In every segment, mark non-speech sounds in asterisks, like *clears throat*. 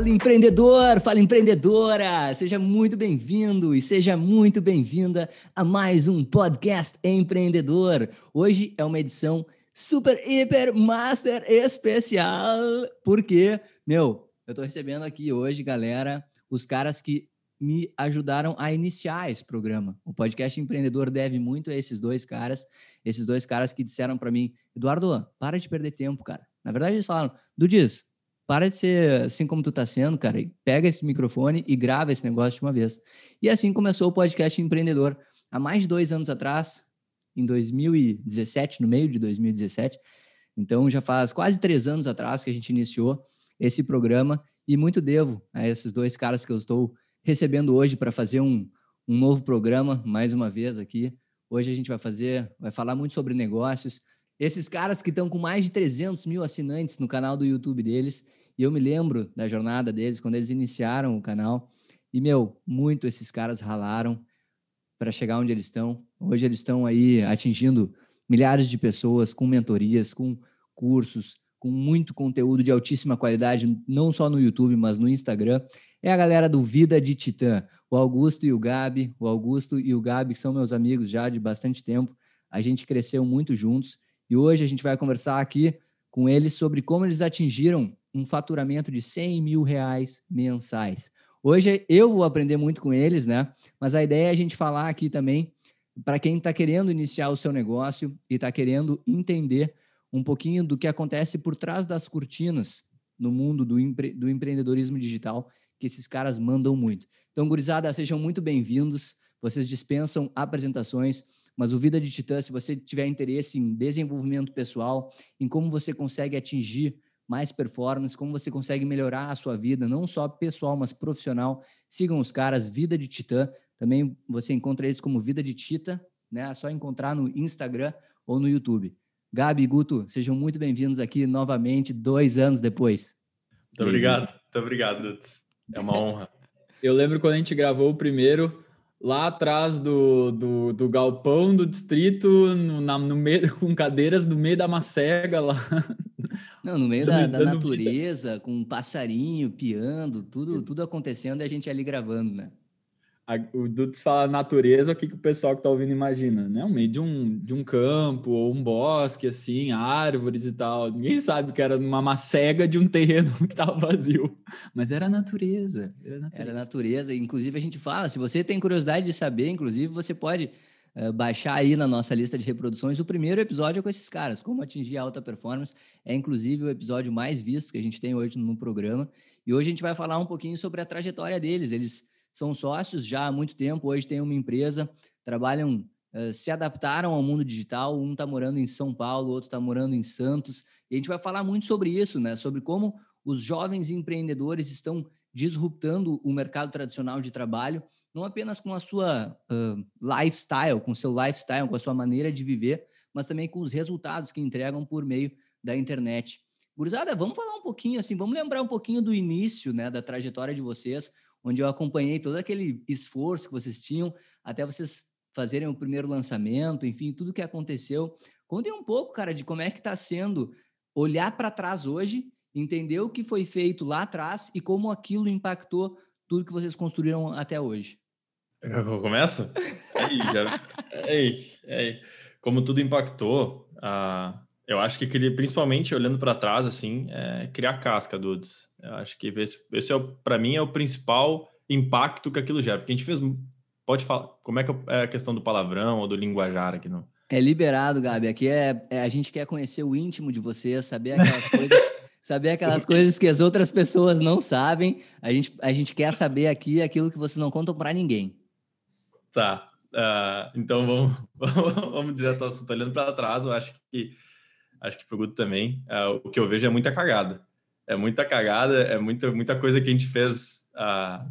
Fala empreendedor, fala empreendedora, seja muito bem-vindo e seja muito bem-vinda a mais um podcast empreendedor. Hoje é uma edição super, hiper, master especial, porque, meu, eu tô recebendo aqui hoje, galera, os caras que me ajudaram a iniciar esse programa. O podcast empreendedor deve muito a esses dois caras, esses dois caras que disseram para mim, Eduardo, para de perder tempo, cara. Na verdade, eles falaram, Dudiz, para de ser assim como tu tá sendo, cara, pega esse microfone e grava esse negócio de uma vez. E assim começou o podcast empreendedor. Há mais de dois anos atrás, em 2017, no meio de 2017, então já faz quase três anos atrás que a gente iniciou esse programa e muito devo a esses dois caras que eu estou recebendo hoje para fazer um, um novo programa, mais uma vez aqui. Hoje a gente vai fazer, vai falar muito sobre negócios. Esses caras que estão com mais de 300 mil assinantes no canal do YouTube deles, e eu me lembro da jornada deles, quando eles iniciaram o canal. E, meu, muito esses caras ralaram para chegar onde eles estão. Hoje eles estão aí atingindo milhares de pessoas com mentorias, com cursos, com muito conteúdo de altíssima qualidade, não só no YouTube, mas no Instagram. É a galera do Vida de Titã, o Augusto e o Gabi. O Augusto e o Gabi são meus amigos já de bastante tempo. A gente cresceu muito juntos e hoje a gente vai conversar aqui com eles sobre como eles atingiram um faturamento de 100 mil reais mensais. Hoje eu vou aprender muito com eles, né? Mas a ideia é a gente falar aqui também para quem está querendo iniciar o seu negócio e está querendo entender um pouquinho do que acontece por trás das cortinas no mundo do, empre do empreendedorismo digital, que esses caras mandam muito. Então, gurizada, sejam muito bem-vindos. Vocês dispensam apresentações, mas o Vida de Titã, se você tiver interesse em desenvolvimento pessoal, em como você consegue atingir mais performance, como você consegue melhorar a sua vida, não só pessoal, mas profissional, sigam os caras, Vida de Titã. Também você encontra eles como Vida de Tita, né? É só encontrar no Instagram ou no YouTube. Gabi e Guto, sejam muito bem-vindos aqui novamente, dois anos depois. Muito obrigado, muito obrigado, É uma honra. *laughs* Eu lembro quando a gente gravou o primeiro, lá atrás do, do, do galpão do distrito, no, na, no meio, *laughs* com cadeiras no meio da macega lá. Não, no meio da, da natureza, vida. com um passarinho piando, tudo, tudo acontecendo e a gente ali gravando, né? a, o Dudes fala natureza, o que, que o pessoal que está ouvindo imagina? Né? O meio de um, de um campo ou um bosque, assim, árvores e tal. Ninguém sabe que era uma macega de um terreno *laughs* que estava vazio. Mas era natureza, era natureza. Era natureza. Inclusive, a gente fala, se você tem curiosidade de saber, inclusive, você pode uh, baixar aí na nossa lista de reproduções o primeiro episódio com esses caras, como atingir alta performance. É, inclusive, o episódio mais visto que a gente tem hoje no programa. E hoje a gente vai falar um pouquinho sobre a trajetória deles. Eles são sócios já há muito tempo, hoje têm uma empresa, trabalham, uh, se adaptaram ao mundo digital. Um está morando em São Paulo, o outro está morando em Santos. E a gente vai falar muito sobre isso, né? Sobre como os jovens empreendedores estão disruptando o mercado tradicional de trabalho, não apenas com a sua uh, lifestyle, com o seu lifestyle, com a sua maneira de viver, mas também com os resultados que entregam por meio da internet. Gurizada, vamos falar um pouquinho assim, vamos lembrar um pouquinho do início, né, da trajetória de vocês onde eu acompanhei todo aquele esforço que vocês tinham até vocês fazerem o primeiro lançamento, enfim, tudo que aconteceu. Contem um pouco, cara, de como é que está sendo olhar para trás hoje, entender o que foi feito lá atrás e como aquilo impactou tudo que vocês construíram até hoje. *laughs* Eu começo? Ei, já... ei, ei. Como tudo impactou, uh, eu acho que principalmente olhando para trás, assim, é criar casca, Dudes. Eu acho que esse, esse é, para mim, é o principal impacto que aquilo gera. Porque a gente fez. Pode falar. Como é que é a questão do palavrão ou do linguajar aqui? Não? É liberado, Gabi. Aqui é, é a gente quer conhecer o íntimo de você, saber aquelas coisas. *laughs* saber aquelas *laughs* coisas que as outras pessoas não sabem. A gente, a gente quer saber aqui aquilo que vocês não contam para ninguém. Tá. Uh, então *laughs* vamos, vamos direto ao assunto. Olhando para trás, eu acho que acho que pro Guto também. Uh, o que eu vejo é muita cagada é muita cagada, é muita, muita coisa que a gente fez. Uh,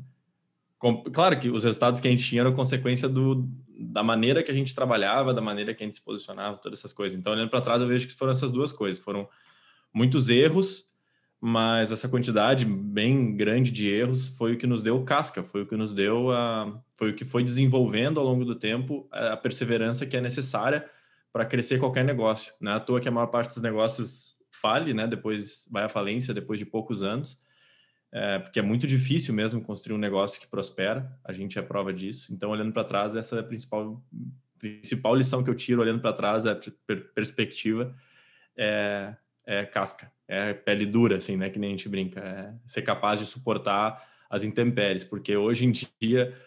com, claro que os resultados que a gente tinha eram consequência do, da maneira que a gente trabalhava, da maneira que a gente se posicionava, todas essas coisas. Então, olhando para trás, eu vejo que foram essas duas coisas. Foram muitos erros, mas essa quantidade bem grande de erros foi o que nos deu casca, foi o que nos deu a, foi o que foi desenvolvendo ao longo do tempo a perseverança que é necessária para crescer qualquer negócio. Não é à toa que a maior parte dos negócios fale, né? Depois vai à falência depois de poucos anos. é, porque é muito difícil mesmo construir um negócio que prospera, a gente é prova disso. Então, olhando para trás, essa é a principal, principal lição que eu tiro olhando para trás, a per perspectiva, é, é, casca, é pele dura, assim, né, que nem a gente brinca, é ser capaz de suportar as intempéries, porque hoje em dia,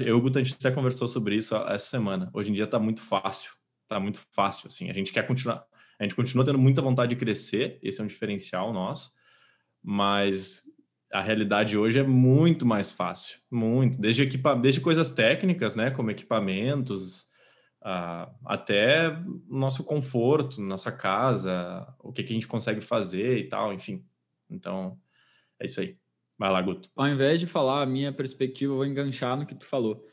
eu e o Guto, a gente até conversou sobre isso essa semana, hoje em dia está muito fácil, está muito fácil, assim, a gente quer continuar, a gente continua tendo muita vontade de crescer, esse é um diferencial nosso, mas a realidade hoje é muito mais fácil, muito, desde, equipa desde coisas técnicas, né, como equipamentos, uh, até nosso conforto, nossa casa, o que, que a gente consegue fazer e tal, enfim. Então, é isso aí. Vai lá, Guto. Ao invés de falar a minha perspectiva, eu vou enganchar no que tu falou.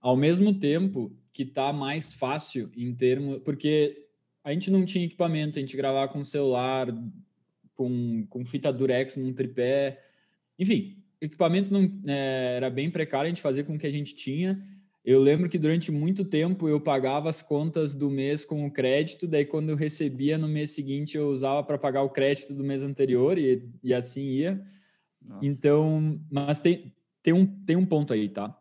Ao mesmo tempo que tá mais fácil em termos, porque a gente não tinha equipamento, a gente gravava com celular, com, com fita durex num tripé, enfim, equipamento não é, era bem precário, a gente fazia com o que a gente tinha. Eu lembro que durante muito tempo eu pagava as contas do mês com o crédito, daí quando eu recebia no mês seguinte eu usava para pagar o crédito do mês anterior e, e assim ia. Nossa. Então, mas tem, tem, um, tem um ponto aí, tá?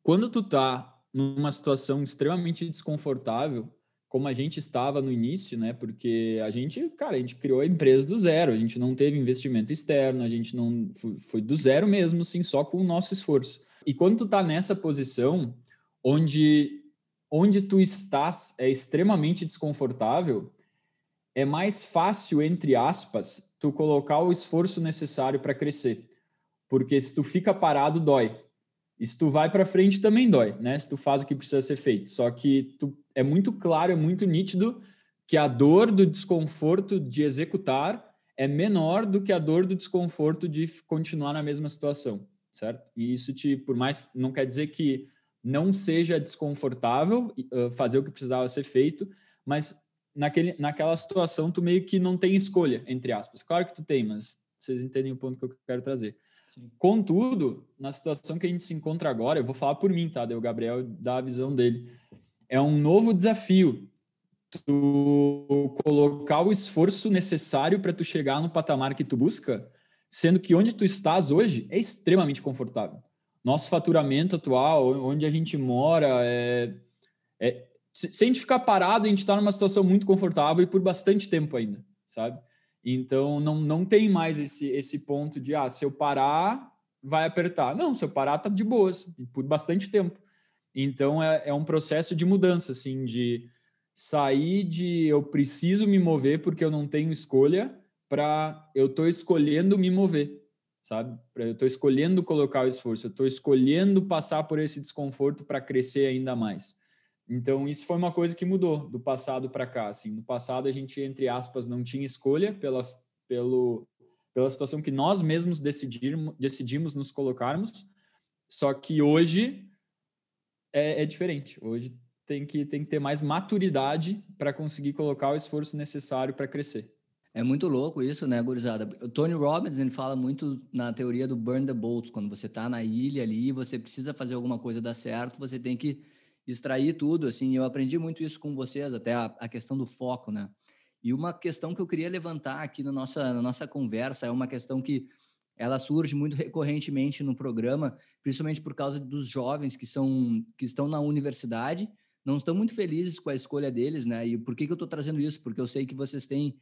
Quando tu tá numa situação extremamente desconfortável, como a gente estava no início, né? Porque a gente, cara, a gente criou a empresa do zero, a gente não teve investimento externo, a gente não foi, foi do zero mesmo, sim, só com o nosso esforço. E quando tu tá nessa posição onde onde tu estás é extremamente desconfortável, é mais fácil entre aspas tu colocar o esforço necessário para crescer. Porque se tu fica parado dói. E se tu vai para frente também dói, né? Se tu faz o que precisa ser feito. Só que tu, é muito claro, é muito nítido que a dor do desconforto de executar é menor do que a dor do desconforto de continuar na mesma situação, certo? E isso te, por mais, não quer dizer que não seja desconfortável fazer o que precisava ser feito, mas naquele, naquela situação tu meio que não tem escolha, entre aspas. Claro que tu tem, mas vocês entendem o ponto que eu quero trazer. Sim. Contudo, na situação que a gente se encontra agora, eu vou falar por mim, tá? Daí o Gabriel dá a visão dele. É um novo desafio tu colocar o esforço necessário para tu chegar no patamar que tu busca, sendo que onde tu estás hoje é extremamente confortável. Nosso faturamento atual, onde a gente mora, é, é se a gente ficar parado, a gente está numa situação muito confortável e por bastante tempo ainda, sabe? Então não, não tem mais esse, esse ponto de ah, se eu parar, vai apertar. Não, se eu parar, tá de boas, por bastante tempo. Então é, é um processo de mudança, assim, de sair de eu preciso me mover porque eu não tenho escolha para eu estou escolhendo me mover, sabe? Eu estou escolhendo colocar o esforço, eu estou escolhendo passar por esse desconforto para crescer ainda mais. Então, isso foi uma coisa que mudou do passado para cá. Assim, no passado, a gente, entre aspas, não tinha escolha pela, pelo, pela situação que nós mesmos decidimos, decidimos nos colocarmos. Só que hoje é, é diferente. Hoje tem que, tem que ter mais maturidade para conseguir colocar o esforço necessário para crescer. É muito louco isso, né, gurizada? O Tony Robbins ele fala muito na teoria do burn the boats. Quando você está na ilha ali, você precisa fazer alguma coisa dar certo, você tem que extrair tudo, assim, eu aprendi muito isso com vocês, até a, a, questão do foco, né? E uma questão que eu queria levantar aqui na nossa, na nossa conversa é uma questão que ela surge muito recorrentemente no programa, principalmente por causa dos jovens que são que estão na universidade, não estão muito felizes com a escolha deles, né? E por que, que eu estou trazendo isso? Porque eu sei que vocês têm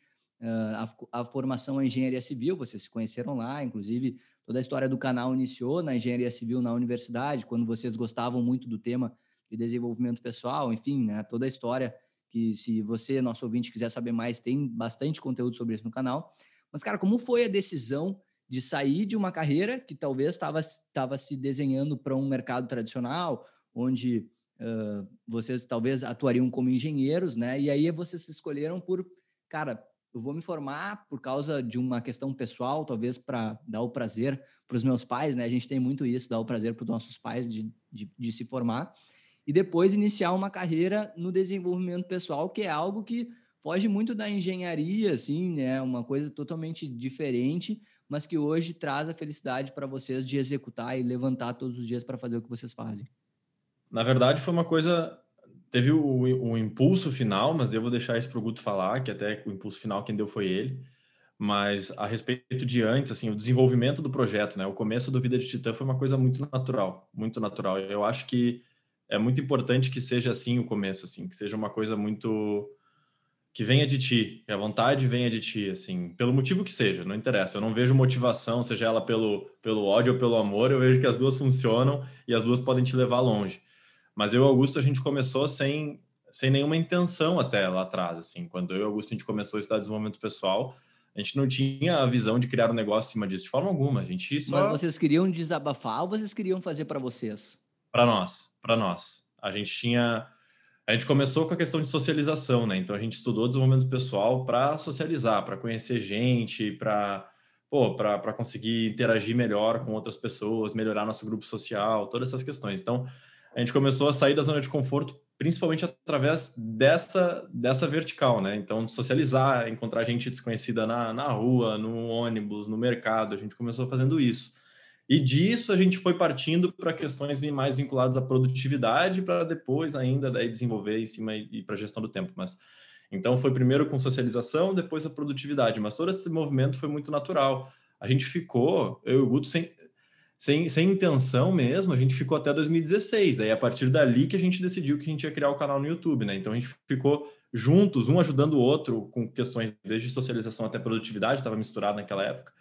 a, formação em engenharia civil, vocês se conheceram lá, inclusive toda a história do canal iniciou na engenharia civil na universidade, quando vocês gostavam muito do tema de desenvolvimento pessoal, enfim, né, toda a história que se você, nosso ouvinte, quiser saber mais, tem bastante conteúdo sobre isso no canal. Mas, cara, como foi a decisão de sair de uma carreira que talvez estava se desenhando para um mercado tradicional, onde uh, vocês talvez atuariam como engenheiros, né? E aí vocês se escolheram por, cara, eu vou me formar por causa de uma questão pessoal, talvez para dar o prazer para os meus pais, né? A gente tem muito isso, dar o prazer para os nossos pais de, de, de se formar e depois iniciar uma carreira no desenvolvimento pessoal, que é algo que foge muito da engenharia, assim, né? Uma coisa totalmente diferente, mas que hoje traz a felicidade para vocês de executar e levantar todos os dias para fazer o que vocês fazem. Na verdade, foi uma coisa. Teve o, o impulso final, mas devo deixar isso para o Guto falar, que até o impulso final quem deu foi ele. Mas a respeito de antes, assim, o desenvolvimento do projeto, né? O começo do Vida de Titã foi uma coisa muito natural, muito natural. Eu acho que é muito importante que seja assim o começo, assim, que seja uma coisa muito que venha de ti, que a vontade venha de ti, assim, pelo motivo que seja, não interessa. Eu não vejo motivação, seja ela pelo, pelo ódio ou pelo amor, eu vejo que as duas funcionam e as duas podem te levar longe. Mas eu e o Augusto, a gente começou sem, sem nenhuma intenção até lá atrás, assim. Quando eu e o Augusto, a gente começou a estudar desenvolvimento pessoal, a gente não tinha a visão de criar um negócio em cima disso, de forma alguma. A gente só... Mas vocês queriam desabafar ou vocês queriam fazer para vocês? Para nós, para nós. A gente tinha... A gente começou com a questão de socialização, né? Então a gente estudou desenvolvimento pessoal para socializar, para conhecer gente, para para conseguir interagir melhor com outras pessoas, melhorar nosso grupo social, todas essas questões. Então, a gente começou a sair da zona de conforto principalmente através dessa, dessa vertical, né? Então, socializar, encontrar gente desconhecida na, na rua, no ônibus, no mercado, a gente começou fazendo isso. E disso a gente foi partindo para questões mais vinculadas à produtividade, para depois ainda daí desenvolver em cima e, e para gestão do tempo. Mas então foi primeiro com socialização, depois a produtividade. Mas todo esse movimento foi muito natural. A gente ficou, eu e o Guto, sem, sem, sem intenção mesmo, a gente ficou até 2016. Aí a partir dali que a gente decidiu que a gente ia criar o canal no YouTube, né? Então a gente ficou juntos, um ajudando o outro com questões desde socialização até produtividade, estava misturado naquela época.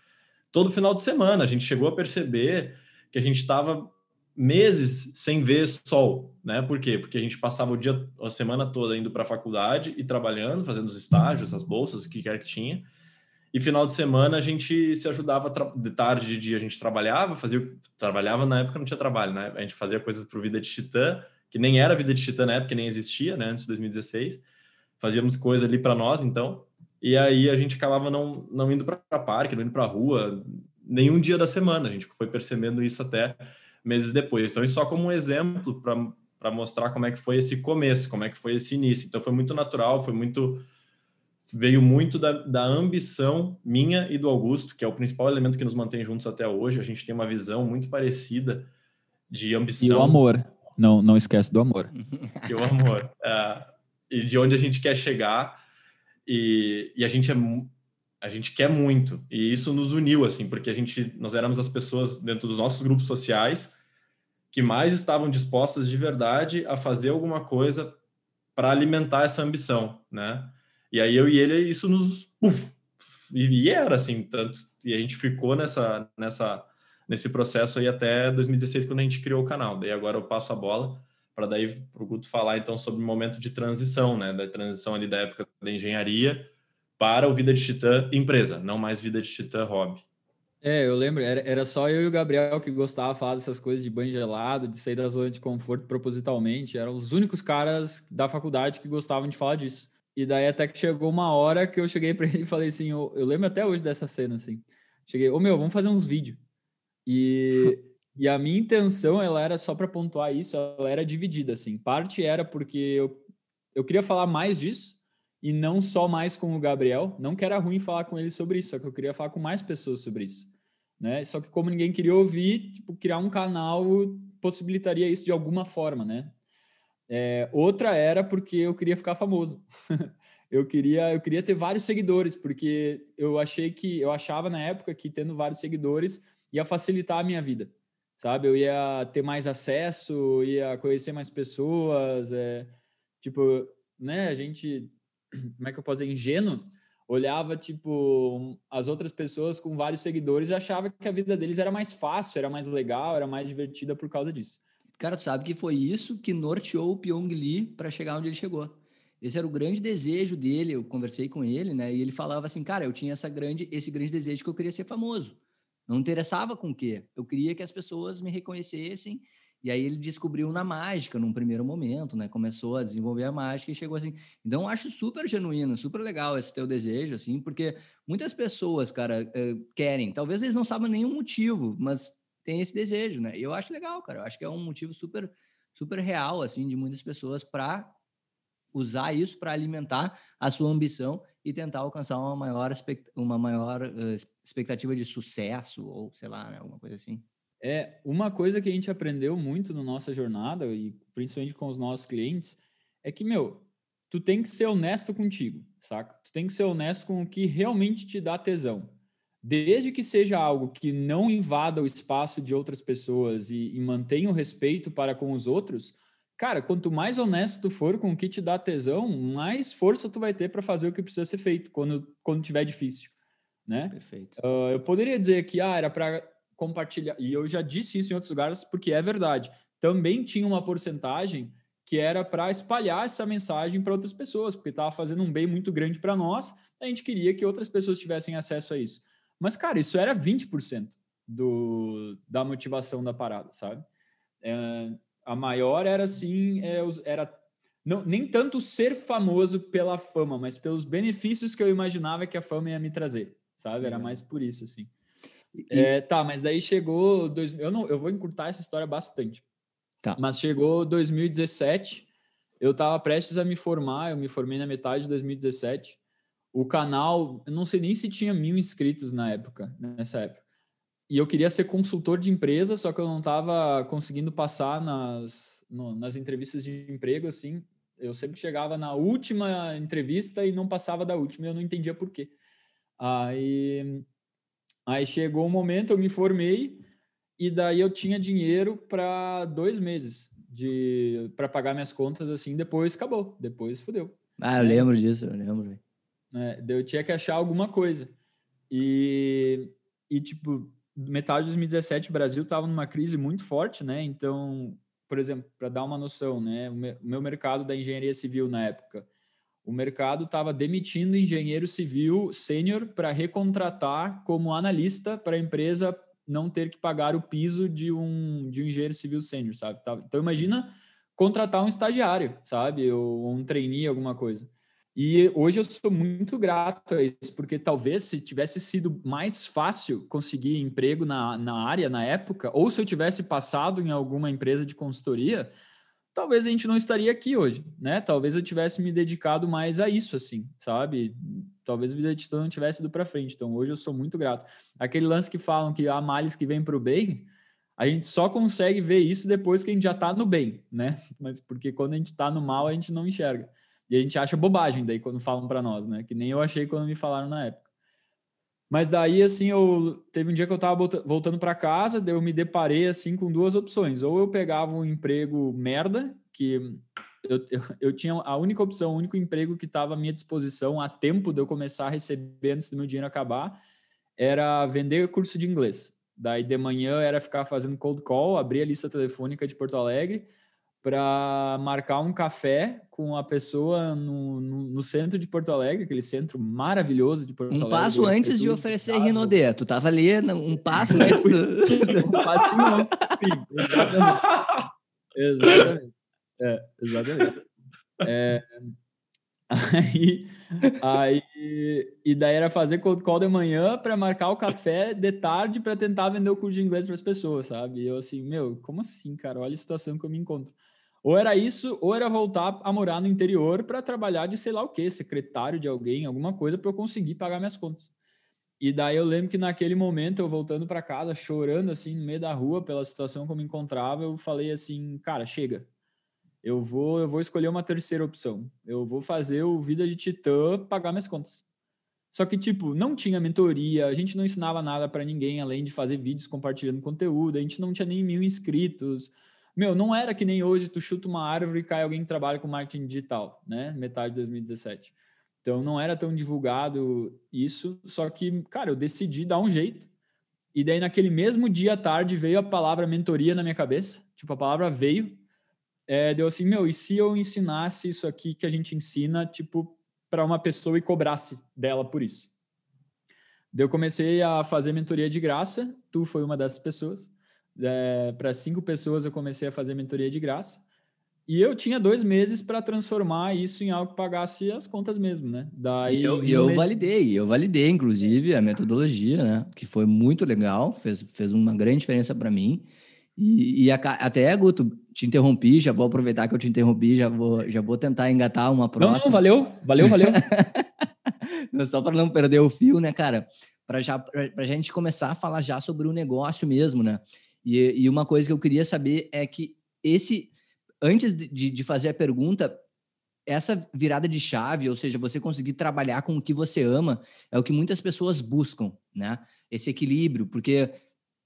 Todo final de semana a gente chegou a perceber que a gente estava meses sem ver sol, né? Por quê? Porque a gente passava o dia, a semana toda indo para a faculdade e trabalhando, fazendo os estágios, as bolsas, o que quer que tinha e final de semana a gente se ajudava de tarde, de dia a gente trabalhava, fazia trabalhava na época não tinha trabalho, né? A gente fazia coisas para o Vida de Titã, que nem era Vida de Titã na época, nem existia, né, antes de 2016. Fazíamos coisa ali para nós, então. E aí a gente acabava não não indo para parque, não indo para rua, nenhum dia da semana. A gente foi percebendo isso até meses depois. Então, isso só como um exemplo para mostrar como é que foi esse começo, como é que foi esse início. Então, foi muito natural, foi muito veio muito da, da ambição minha e do Augusto, que é o principal elemento que nos mantém juntos até hoje. A gente tem uma visão muito parecida de ambição. E o amor. Não, não esquece do amor. E o amor. É, e de onde a gente quer chegar. E, e a gente é a gente quer muito e isso nos uniu assim porque a gente nós éramos as pessoas dentro dos nossos grupos sociais que mais estavam dispostas de verdade a fazer alguma coisa para alimentar essa ambição né e aí eu e ele, isso nos. Uf, e era assim, tanto. E a gente ficou nessa, nessa, nesse processo aí até 2016, quando a gente criou o canal. Daí agora eu passo a bola para daí para o Guto falar então sobre o momento de transição, né? Da transição ali da época da engenharia para o Vida de Titã empresa, não mais Vida de Titã hobby. É, eu lembro, era, era só eu e o Gabriel que gostava de falar dessas coisas de banho gelado, de sair da zona de conforto propositalmente. Eram os únicos caras da faculdade que gostavam de falar disso. E daí até que chegou uma hora que eu cheguei para ele e falei assim, eu, eu, lembro até hoje dessa cena assim. Cheguei, ô meu, vamos fazer uns vídeos. E, *laughs* e a minha intenção, ela era só para pontuar isso, ela era dividida assim. Parte era porque eu, eu queria falar mais disso e não só mais com o Gabriel, não que era ruim falar com ele sobre isso, só que eu queria falar com mais pessoas sobre isso, né? Só que como ninguém queria ouvir, tipo, criar um canal possibilitaria isso de alguma forma, né? É, outra era porque eu queria ficar famoso. *laughs* eu queria eu queria ter vários seguidores porque eu achei que eu achava na época que tendo vários seguidores ia facilitar a minha vida sabe eu ia ter mais acesso ia conhecer mais pessoas é, tipo né a gente *clears throat* como é que eu posso dizer ingênuo olhava tipo as outras pessoas com vários seguidores e achava que a vida deles era mais fácil era mais legal era mais divertida por causa disso Cara, tu sabe que foi isso que norteou o Pyong Lee para chegar onde ele chegou. Esse era o grande desejo dele. Eu conversei com ele, né? E ele falava assim, cara, eu tinha essa grande, esse grande desejo que eu queria ser famoso. Não interessava com o quê. Eu queria que as pessoas me reconhecessem. E aí ele descobriu na mágica, num primeiro momento, né? Começou a desenvolver a mágica e chegou assim. Então, eu acho super genuíno, super legal esse teu desejo, assim, porque muitas pessoas, cara, eh, querem. Talvez eles não saibam nenhum motivo, mas tem esse desejo, né? E eu acho legal, cara. Eu acho que é um motivo super, super real, assim, de muitas pessoas para usar isso para alimentar a sua ambição e tentar alcançar uma maior, uma maior uh, expectativa de sucesso ou sei lá, né, alguma coisa assim. É, uma coisa que a gente aprendeu muito na nossa jornada e principalmente com os nossos clientes é que, meu, tu tem que ser honesto contigo, saca? Tu tem que ser honesto com o que realmente te dá tesão. Desde que seja algo que não invada o espaço de outras pessoas e, e mantenha o respeito para com os outros, cara, quanto mais honesto tu for com o que te dá tesão, mais força tu vai ter para fazer o que precisa ser feito quando, quando tiver difícil, né? Perfeito. Uh, eu poderia dizer que ah, era para compartilhar, e eu já disse isso em outros lugares porque é verdade. Também tinha uma porcentagem que era para espalhar essa mensagem para outras pessoas, porque estava fazendo um bem muito grande para nós, a gente queria que outras pessoas tivessem acesso a isso. Mas, cara, isso era 20% do, da motivação da parada, sabe? É, a maior era assim, é, era não, nem tanto ser famoso pela fama, mas pelos benefícios que eu imaginava que a fama ia me trazer, sabe? Era mais por isso, assim. E... É, tá, mas daí chegou. Dois, eu, não, eu vou encurtar essa história bastante. Tá. Mas chegou 2017, eu estava prestes a me formar, eu me formei na metade de 2017. O canal, eu não sei nem se tinha mil inscritos na época, nessa época. E eu queria ser consultor de empresa, só que eu não estava conseguindo passar nas, no, nas entrevistas de emprego, assim. Eu sempre chegava na última entrevista e não passava da última, eu não entendia por quê. Aí, aí chegou um momento, eu me formei, e daí eu tinha dinheiro para dois meses de para pagar minhas contas assim depois acabou depois fodeu ah eu lembro disso eu lembro é, eu tinha que achar alguma coisa e e tipo metade de 2017 o Brasil estava numa crise muito forte né então por exemplo para dar uma noção né o meu mercado da engenharia civil na época o mercado estava demitindo engenheiro civil sênior para recontratar como analista para a empresa não ter que pagar o piso de um, de um engenheiro civil sênior, sabe? Então imagina contratar um estagiário, sabe? Ou um trainee, alguma coisa. E hoje eu sou muito grato a isso, porque talvez se tivesse sido mais fácil conseguir emprego na, na área na época, ou se eu tivesse passado em alguma empresa de consultoria, talvez a gente não estaria aqui hoje, né? Talvez eu tivesse me dedicado mais a isso, assim, sabe? Talvez a vida de não tivesse ido para frente. Então, hoje eu sou muito grato. Aquele lance que falam que há males que vêm para o bem, a gente só consegue ver isso depois que a gente já está no bem, né? Mas porque quando a gente está no mal, a gente não enxerga. E a gente acha bobagem daí quando falam para nós, né? Que nem eu achei quando me falaram na época. Mas daí, assim, eu teve um dia que eu estava voltando para casa, daí eu me deparei assim com duas opções. Ou eu pegava um emprego merda, que eu, eu, eu tinha a única opção, o único emprego que estava à minha disposição a tempo de eu começar a receber antes do meu dinheiro acabar, era vender curso de inglês. Daí de manhã era ficar fazendo cold call, abrir a lista telefônica de Porto Alegre para marcar um café com a pessoa no, no, no, centro de Porto Alegre, aquele centro maravilhoso de Porto um Alegre. Um passo antes de oferecer Rinodê. Tu tava ali, um passo antes do... *laughs* um passo antes, sim, exatamente. exatamente. É, exatamente. É, aí, aí, e daí era fazer cold call de manhã para marcar o café de tarde para tentar vender o curso de inglês para as pessoas, sabe? E eu assim, meu, como assim, cara? Olha a situação que eu me encontro. Ou era isso, ou era voltar a morar no interior para trabalhar de sei lá o que, secretário de alguém, alguma coisa para eu conseguir pagar minhas contas. E daí eu lembro que naquele momento, eu voltando para casa, chorando assim no meio da rua pela situação eu me encontrava, eu falei assim, cara, chega. Eu vou, eu vou escolher uma terceira opção. Eu vou fazer o Vida de Titã pagar minhas contas. Só que, tipo, não tinha mentoria, a gente não ensinava nada para ninguém além de fazer vídeos compartilhando conteúdo, a gente não tinha nem mil inscritos, meu, não era que nem hoje tu chuta uma árvore e cai alguém que trabalha com marketing digital, né? Metade de 2017. Então não era tão divulgado isso, só que, cara, eu decidi dar um jeito. E daí naquele mesmo dia à tarde veio a palavra mentoria na minha cabeça. Tipo, a palavra veio. É, deu assim, meu, e se eu ensinasse isso aqui que a gente ensina, tipo, para uma pessoa e cobrasse dela por isso? Daí eu comecei a fazer mentoria de graça, tu foi uma dessas pessoas é, para cinco pessoas eu comecei a fazer mentoria de graça. E eu tinha dois meses para transformar isso em algo que pagasse as contas mesmo, né? Daí eu, eu mês... validei, eu validei, inclusive, a metodologia, né? Que foi muito legal, fez, fez uma grande diferença para mim. E, e a, até, Guto, te interrompi, já vou aproveitar que eu te interrompi, já vou, já vou tentar engatar uma próxima. Não, não valeu, valeu, valeu. *laughs* Só para não perder o fio, né, cara? Para a gente começar a falar já sobre o negócio mesmo, né? E, e uma coisa que eu queria saber é que esse, antes de, de fazer a pergunta, essa virada de chave, ou seja, você conseguir trabalhar com o que você ama, é o que muitas pessoas buscam, né? Esse equilíbrio, porque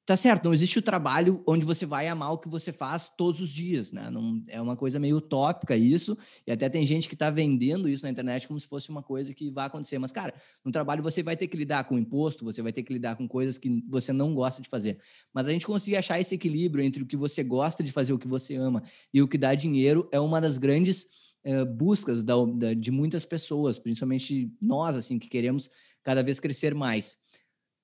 tá certo, não existe o trabalho onde você vai amar o que você faz todos os dias, né? Não, é uma coisa meio utópica isso, e até tem gente que está vendendo isso na internet como se fosse uma coisa que vai acontecer. Mas, cara, no trabalho você vai ter que lidar com imposto, você vai ter que lidar com coisas que você não gosta de fazer. Mas a gente conseguir achar esse equilíbrio entre o que você gosta de fazer, o que você ama, e o que dá dinheiro é uma das grandes uh, buscas da, da, de muitas pessoas, principalmente nós, assim, que queremos cada vez crescer mais.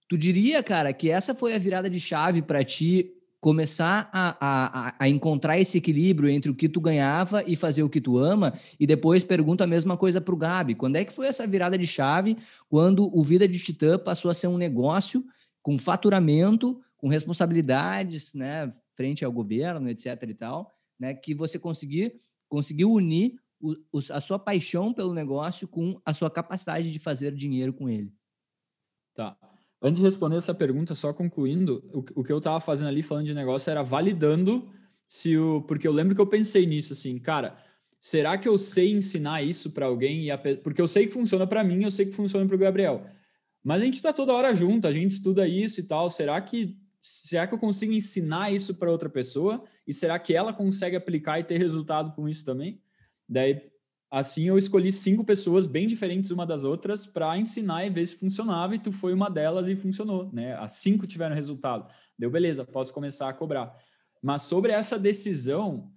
Tu diria, cara, que essa foi a virada de chave para ti começar a, a, a, encontrar esse equilíbrio entre o que tu ganhava e fazer o que tu ama, e depois pergunto a mesma coisa para o Gabi. Quando é que foi essa virada de chave quando o Vida de Titã passou a ser um negócio com faturamento, com responsabilidades, né, frente ao governo, etc e tal, né, que você conseguir, conseguiu unir o, a sua paixão pelo negócio com a sua capacidade de fazer dinheiro com ele? Tá. Antes de responder essa pergunta, só concluindo, o, o que eu estava fazendo ali falando de negócio era validando se o. Porque eu lembro que eu pensei nisso assim, cara, será que eu sei ensinar isso para alguém? A, porque eu sei que funciona para mim, eu sei que funciona para o Gabriel. Mas a gente está toda hora junto, a gente estuda isso e tal. Será que será que eu consigo ensinar isso para outra pessoa? E será que ela consegue aplicar e ter resultado com isso também? Daí Assim, eu escolhi cinco pessoas bem diferentes uma das outras para ensinar e ver se funcionava, e tu foi uma delas e funcionou, né? As cinco tiveram resultado. Deu beleza, posso começar a cobrar. Mas sobre essa decisão,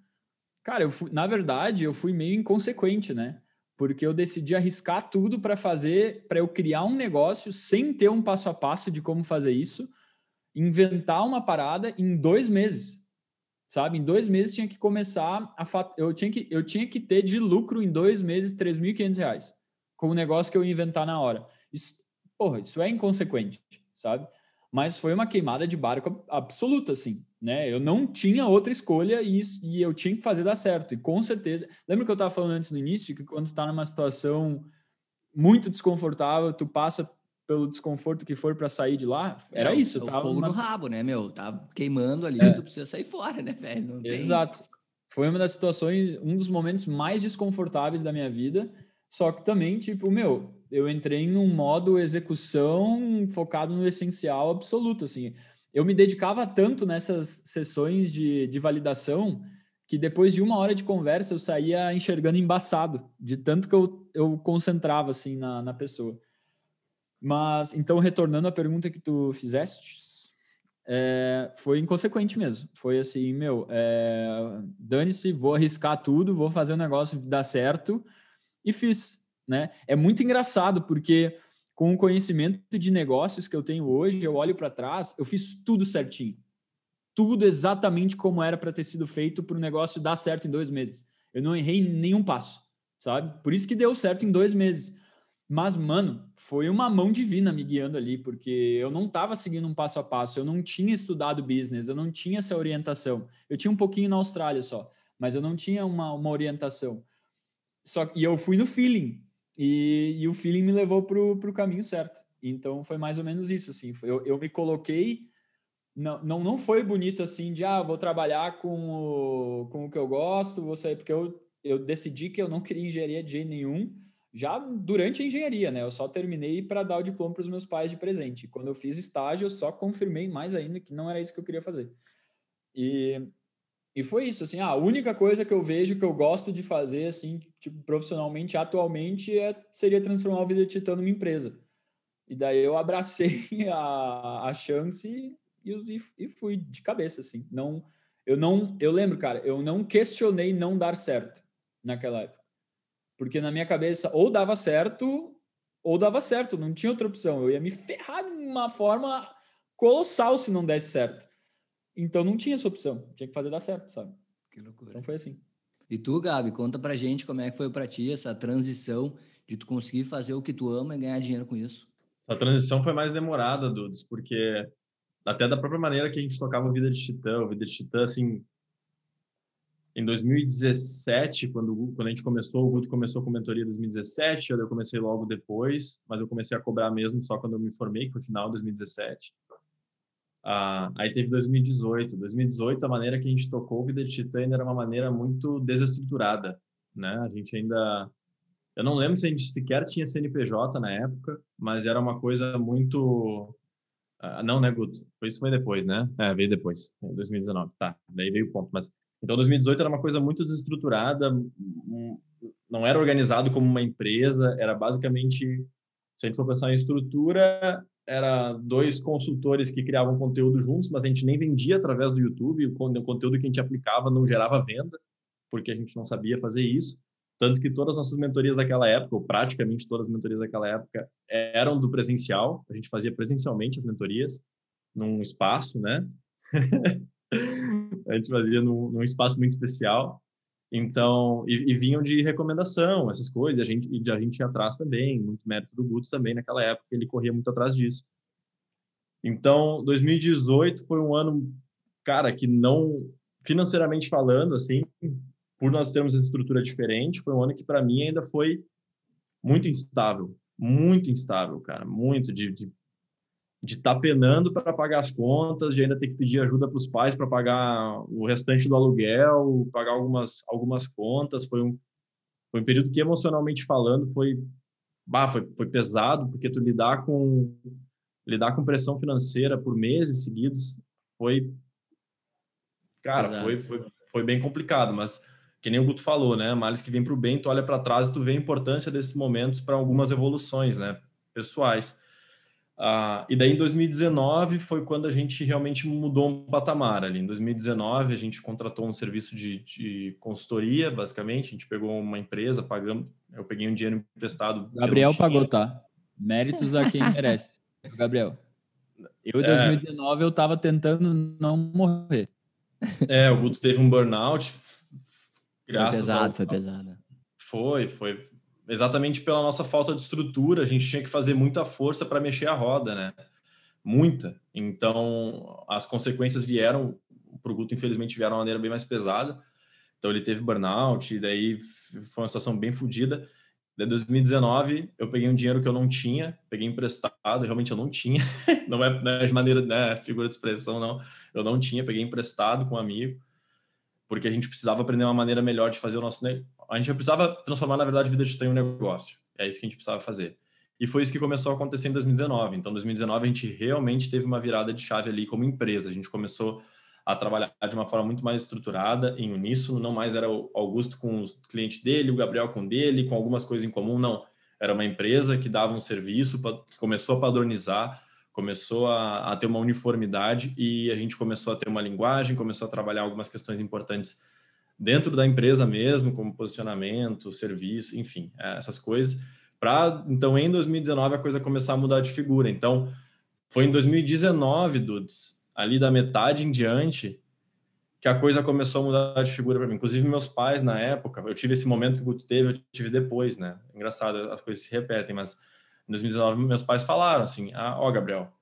cara, eu fui, na verdade, eu fui meio inconsequente, né? Porque eu decidi arriscar tudo para fazer, para eu criar um negócio sem ter um passo a passo de como fazer isso, inventar uma parada em dois meses sabe? Em dois meses tinha que começar a fat... eu tinha que eu tinha que ter de lucro em dois meses 3.500 reais com o negócio que eu ia inventar na hora. Isso, porra, isso é inconsequente, sabe? Mas foi uma queimada de barco absoluta, assim, né? Eu não tinha outra escolha e, isso, e eu tinha que fazer dar certo. E com certeza, lembra que eu estava falando antes no início que quando tá numa situação muito desconfortável, tu passa pelo desconforto que for para sair de lá, era é, isso. É o fogo uma... no rabo, né, meu? Tá queimando ali, é. tu precisa sair fora, né, velho? Tem... Exato. Foi uma das situações, um dos momentos mais desconfortáveis da minha vida. Só que também, tipo, meu, eu entrei num modo execução focado no essencial absoluto, assim. Eu me dedicava tanto nessas sessões de, de validação que depois de uma hora de conversa eu saía enxergando embaçado, de tanto que eu, eu concentrava, assim, na, na pessoa. Mas, então, retornando à pergunta que tu fizeste, é, foi inconsequente mesmo. Foi assim, meu, é, dane-se, vou arriscar tudo, vou fazer o negócio dar certo e fiz, né? É muito engraçado porque com o conhecimento de negócios que eu tenho hoje, eu olho para trás, eu fiz tudo certinho. Tudo exatamente como era para ter sido feito para o negócio dar certo em dois meses. Eu não errei nenhum passo, sabe? Por isso que deu certo em dois meses. Mas, mano, foi uma mão divina me guiando ali, porque eu não estava seguindo um passo a passo, eu não tinha estudado business, eu não tinha essa orientação. Eu tinha um pouquinho na Austrália só, mas eu não tinha uma, uma orientação. Só E eu fui no feeling, e, e o feeling me levou para o caminho certo. Então, foi mais ou menos isso, assim. Eu, eu me coloquei... Não, não, não foi bonito assim de, ah, vou trabalhar com o, com o que eu gosto, vou sair, porque eu, eu decidi que eu não queria engenharia de jeito nenhum, já durante a engenharia, né? Eu só terminei para dar o diploma para os meus pais de presente. Quando eu fiz estágio, eu só confirmei mais ainda que não era isso que eu queria fazer. E, e foi isso, assim, a única coisa que eu vejo que eu gosto de fazer, assim, tipo, profissionalmente, atualmente, é, seria transformar o Vida Titã numa empresa. E daí eu abracei *laughs* a, a chance e, e, e fui de cabeça, assim. Não, eu não, eu lembro, cara, eu não questionei não dar certo naquela época. Porque na minha cabeça, ou dava certo, ou dava certo, não tinha outra opção. Eu ia me ferrar de uma forma colossal se não desse certo. Então não tinha essa opção, tinha que fazer dar certo, sabe? Que loucura. Então foi assim. E tu, Gabi, conta pra gente como é que foi para ti essa transição de tu conseguir fazer o que tu ama e ganhar dinheiro com isso. Essa transição foi mais demorada, Dudes, porque até da própria maneira que a gente tocava o Vida de Titã, o Vida de Titã, assim, em 2017, quando, quando a gente começou, o Guto começou com mentoria em 2017, eu comecei logo depois, mas eu comecei a cobrar mesmo só quando eu me formei, que foi final de 2017. Ah, aí teve 2018. 2018, a maneira que a gente tocou o Vida de Titã era uma maneira muito desestruturada. né? A gente ainda eu não lembro se a gente sequer tinha CNPJ na época, mas era uma coisa muito ah, não, né, Guto? Isso foi depois, né? É, veio depois, em 2019. Tá, daí veio o ponto. Mas então 2018 era uma coisa muito desestruturada, não era organizado como uma empresa, era basicamente, se a gente for pensar em estrutura, era dois consultores que criavam conteúdo juntos, mas a gente nem vendia através do YouTube, o conteúdo que a gente aplicava não gerava venda, porque a gente não sabia fazer isso. Tanto que todas as nossas mentorias daquela época, ou praticamente todas as mentorias daquela época, eram do presencial. A gente fazia presencialmente as mentorias, num espaço, né? *laughs* a gente num, num, espaço muito especial. Então, e, e, vinham de recomendação, essas coisas, a gente, e a gente ia atrás também, muito mérito do Guto também naquela época, ele corria muito atrás disso. Então, 2018 foi um ano, cara, que não, financeiramente falando, assim, por nós termos uma estrutura diferente, foi um ano que para mim ainda foi muito instável, muito instável, cara, muito de de de estar tá penando para pagar as contas, de ainda ter que pedir ajuda para os pais para pagar o restante do aluguel, pagar algumas algumas contas, foi um foi um período que emocionalmente falando foi bah, foi, foi pesado, porque tu lidar com lidar com pressão financeira por meses seguidos foi cara, foi, foi foi bem complicado, mas que nem o Guto falou, né? Males que vem para o bem, tu olha para trás e tu vê a importância desses momentos para algumas evoluções, né? Pessoais. Ah, e daí em 2019 foi quando a gente realmente mudou um patamar ali. Em 2019 a gente contratou um serviço de, de consultoria, basicamente. A gente pegou uma empresa, pagamos. Eu peguei um dinheiro emprestado. Gabriel pagou, tá? Méritos a quem merece. *laughs* Gabriel. Eu em 2019 é... eu estava tentando não morrer. É, o Guto teve um burnout, Graças foi pesado, ao... foi pesado. Foi, foi. Exatamente pela nossa falta de estrutura, a gente tinha que fazer muita força para mexer a roda, né? Muita. Então, as consequências vieram, para o Guto, infelizmente, vieram de uma maneira bem mais pesada. Então, ele teve burnout, e daí foi uma situação bem fodida. Em 2019, eu peguei um dinheiro que eu não tinha, peguei emprestado, realmente eu não tinha, *laughs* não é de maneira, né, figura de expressão, não. Eu não tinha, peguei emprestado com um amigo porque a gente precisava aprender uma maneira melhor de fazer o nosso. A gente precisava transformar, na verdade, a vida de em um negócio. É isso que a gente precisava fazer. E foi isso que começou a acontecer em 2019. Então, em 2019, a gente realmente teve uma virada de chave ali como empresa. A gente começou a trabalhar de uma forma muito mais estruturada, em uníssono. Não mais era o Augusto com os clientes dele, o Gabriel com dele, com algumas coisas em comum. Não. Era uma empresa que dava um serviço, começou a padronizar começou a, a, ter uma uniformidade e a gente começou a ter uma linguagem, começou a trabalhar algumas questões importantes dentro da empresa mesmo, como posicionamento, serviço, enfim, é, essas coisas. Para então em 2019 a coisa começar a mudar de figura. Então foi em 2019, Dudes, ali da metade em diante, que a coisa começou a mudar de figura para mim. Inclusive meus pais na época, eu tive esse momento que o Guto teve, eu tive depois, né? Engraçado, as coisas se repetem, mas em 2019, meus pais falaram assim: ah, ó, Gabriel,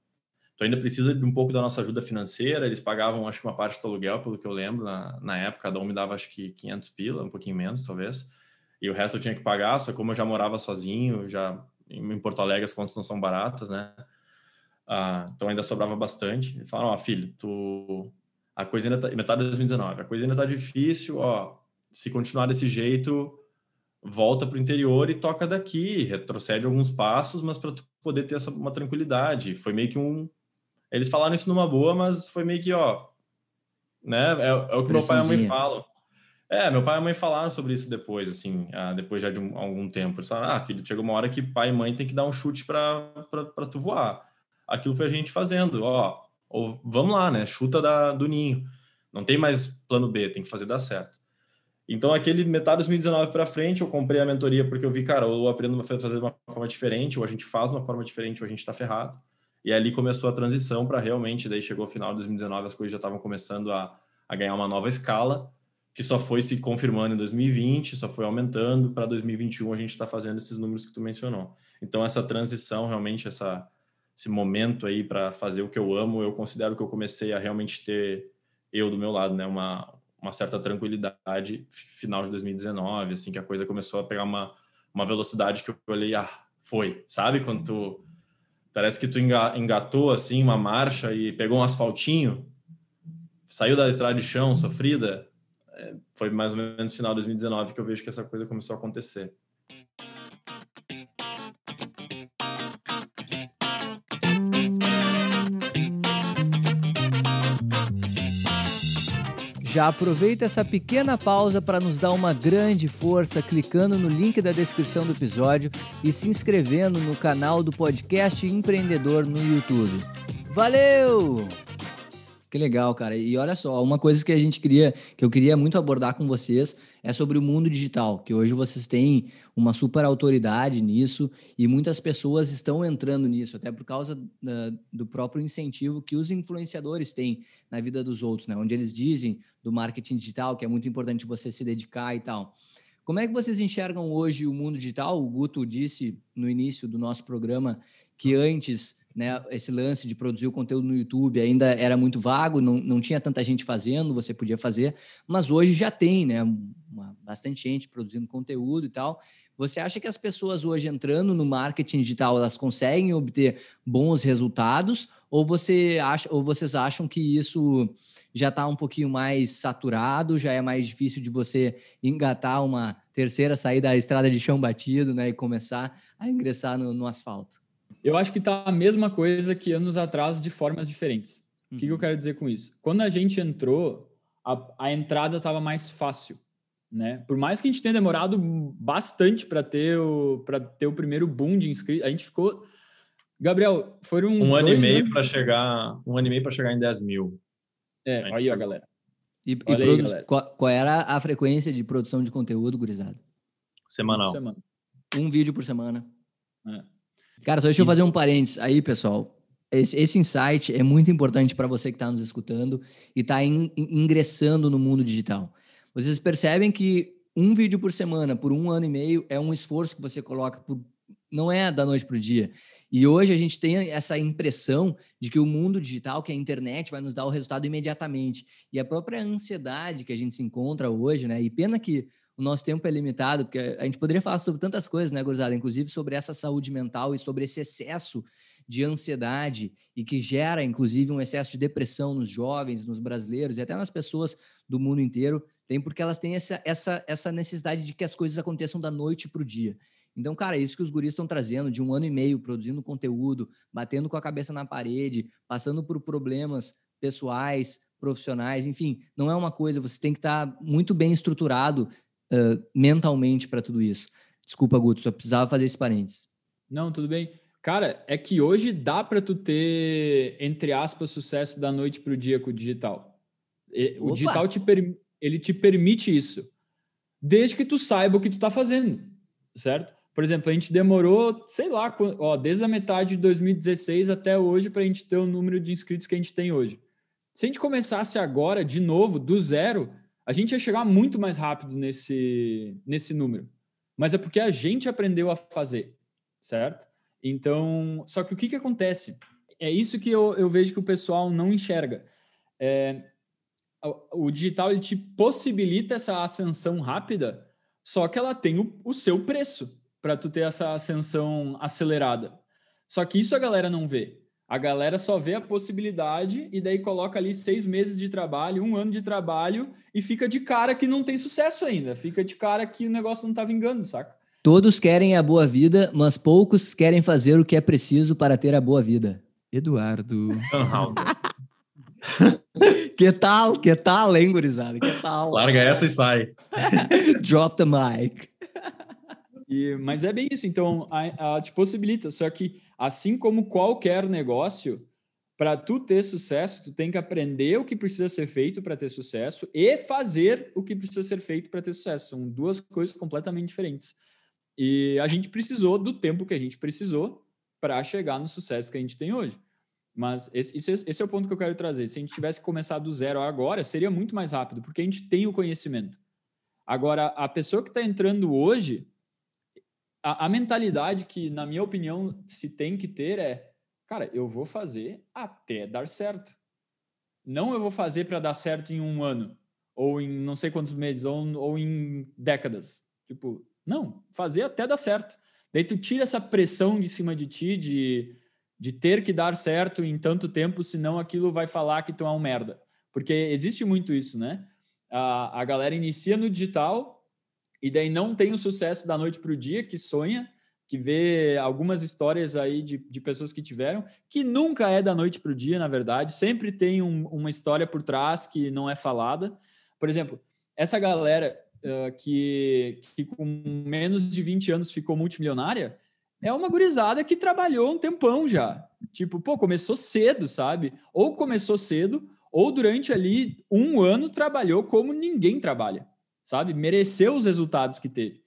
tu ainda precisa de um pouco da nossa ajuda financeira. Eles pagavam, acho que uma parte do aluguel, pelo que eu lembro, na, na época, cada um me dava, acho que 500 pila, um pouquinho menos, talvez. E o resto eu tinha que pagar, só como eu já morava sozinho, já em Porto Alegre as contas não são baratas, né? Ah, então ainda sobrava bastante. E falaram: ó, filho, tu. A coisa ainda tá. Metade de 2019, a coisa ainda tá difícil, ó. Se continuar desse jeito, volta para o interior e toca daqui, retrocede alguns passos, mas para poder ter essa, uma tranquilidade. Foi meio que um. Eles falaram isso numa boa, mas foi meio que, ó. Né? É, é o que meu pai e a mãe falam. É, meu pai e a mãe falaram sobre isso depois, assim, ah, depois já de um, algum tempo. Eles falaram, ah, filho, chegou uma hora que pai e mãe tem que dar um chute para tu voar. Aquilo foi a gente fazendo, ó, ou, vamos lá, né? Chuta da, do ninho. Não tem mais plano B, tem que fazer dar certo. Então, aquele metade de 2019 para frente, eu comprei a mentoria porque eu vi, cara, eu aprendo a fazer de uma forma diferente, ou a gente faz de uma forma diferente, ou a gente está ferrado. E ali começou a transição para realmente, daí chegou o final de 2019, as coisas já estavam começando a, a ganhar uma nova escala, que só foi se confirmando em 2020, só foi aumentando. Para 2021, a gente está fazendo esses números que tu mencionou. Então, essa transição, realmente, essa, esse momento aí para fazer o que eu amo, eu considero que eu comecei a realmente ter eu do meu lado, né? Uma, uma certa tranquilidade final de 2019, assim, que a coisa começou a pegar uma, uma velocidade que eu olhei, ah, foi, sabe? Quando tu, parece que tu engatou, assim, uma marcha e pegou um asfaltinho, saiu da estrada de chão sofrida, foi mais ou menos no final de 2019 que eu vejo que essa coisa começou a acontecer. Já aproveita essa pequena pausa para nos dar uma grande força clicando no link da descrição do episódio e se inscrevendo no canal do podcast Empreendedor no YouTube. Valeu! Que legal, cara. E olha só, uma coisa que a gente queria, que eu queria muito abordar com vocês é sobre o mundo digital, que hoje vocês têm uma super autoridade nisso e muitas pessoas estão entrando nisso, até por causa uh, do próprio incentivo que os influenciadores têm na vida dos outros, né? Onde eles dizem do marketing digital que é muito importante você se dedicar e tal. Como é que vocês enxergam hoje o mundo digital? O Guto disse no início do nosso programa que antes né, esse lance de produzir o conteúdo no YouTube ainda era muito vago, não, não tinha tanta gente fazendo, você podia fazer, mas hoje já tem, né, uma, bastante gente produzindo conteúdo e tal. Você acha que as pessoas hoje entrando no marketing digital, elas conseguem obter bons resultados ou você acha ou vocês acham que isso já está um pouquinho mais saturado, já é mais difícil de você engatar uma terceira, sair da estrada de chão batido, né, e começar a ingressar no, no asfalto? Eu acho que está a mesma coisa que anos atrás, de formas diferentes. O uhum. que, que, eu uhum. quero dizer com isso? Quando a gente entrou, a, a entrada estava mais fácil. Né? Por mais que a gente tenha demorado bastante para ter, o, ter o primeiro boom de inscritos, a gente ficou. Gabriel, foram uns um ano e meio para chegar, um ano e meio para chegar em 10 mil. É, aí, ó, galera. E, e aí, galera. Qual, qual, era a frequência de produção de conteúdo, gurizada? Semanal. Semana. Um vídeo por semana. É. Cara, só deixa eu fazer um parênteses aí, pessoal. Esse, esse insight é muito importante para você que está nos escutando e está in, ingressando no mundo digital. Vocês percebem que um vídeo por semana, por um ano e meio, é um esforço que você coloca por, não é da noite para o dia. E hoje a gente tem essa impressão de que o mundo digital, que a internet, vai nos dar o resultado imediatamente. E a própria ansiedade que a gente se encontra hoje, né? E pena que o nosso tempo é limitado, porque a gente poderia falar sobre tantas coisas, né, Gurizada? Inclusive sobre essa saúde mental e sobre esse excesso de ansiedade e que gera, inclusive, um excesso de depressão nos jovens, nos brasileiros e até nas pessoas do mundo inteiro, tem porque elas têm essa, essa, essa necessidade de que as coisas aconteçam da noite para o dia. Então, cara, é isso que os guris estão trazendo de um ano e meio, produzindo conteúdo, batendo com a cabeça na parede, passando por problemas pessoais, profissionais, enfim, não é uma coisa, você tem que estar tá muito bem estruturado uh, mentalmente para tudo isso. Desculpa, Guto, só precisava fazer esse parênteses. Não, tudo bem. Cara, é que hoje dá para tu ter, entre aspas, sucesso da noite para o dia com o digital. O Opa! digital te, ele te permite isso, desde que tu saiba o que tu está fazendo, certo? Por exemplo, a gente demorou, sei lá, ó, desde a metade de 2016 até hoje para a gente ter o número de inscritos que a gente tem hoje. Se a gente começasse agora, de novo, do zero, a gente ia chegar muito mais rápido nesse, nesse número. Mas é porque a gente aprendeu a fazer, certo? Então, só que o que, que acontece? É isso que eu, eu vejo que o pessoal não enxerga. É, o, o digital ele te possibilita essa ascensão rápida, só que ela tem o, o seu preço para tu ter essa ascensão acelerada. Só que isso a galera não vê. A galera só vê a possibilidade e daí coloca ali seis meses de trabalho, um ano de trabalho e fica de cara que não tem sucesso ainda. Fica de cara que o negócio não tá vingando, saca? Todos querem a boa vida, mas poucos querem fazer o que é preciso para ter a boa vida. Eduardo. *laughs* que tal? Que tal, hein, gurizada? Que tal? Larga essa e sai. *laughs* Drop the mic. E, mas é bem isso. Então, a, te possibilita. Só que Assim como qualquer negócio, para tu ter sucesso, tu tem que aprender o que precisa ser feito para ter sucesso e fazer o que precisa ser feito para ter sucesso. São duas coisas completamente diferentes. E a gente precisou do tempo que a gente precisou para chegar no sucesso que a gente tem hoje. Mas esse, esse, é o ponto que eu quero trazer. Se a gente tivesse começado do zero agora, seria muito mais rápido, porque a gente tem o conhecimento. Agora, a pessoa que está entrando hoje, a, a mentalidade que, na minha opinião, se tem que ter é, cara, eu vou fazer até dar certo. Não eu vou fazer para dar certo em um ano, ou em não sei quantos meses, ou, ou em décadas. Tipo, não, fazer até dar certo. Daí tu tira essa pressão de cima de ti de, de ter que dar certo em tanto tempo, senão aquilo vai falar que tu é um merda. Porque existe muito isso, né? a, a galera inicia no digital e daí não tem o sucesso da noite para o dia, que sonha, que vê algumas histórias aí de, de pessoas que tiveram, que nunca é da noite para o dia, na verdade, sempre tem um, uma história por trás que não é falada. Por exemplo, essa galera uh, que, que com menos de 20 anos ficou multimilionária é uma gurizada que trabalhou um tempão já. Tipo, pô, começou cedo, sabe? Ou começou cedo, ou durante ali um ano trabalhou como ninguém trabalha, sabe? Mereceu os resultados que teve.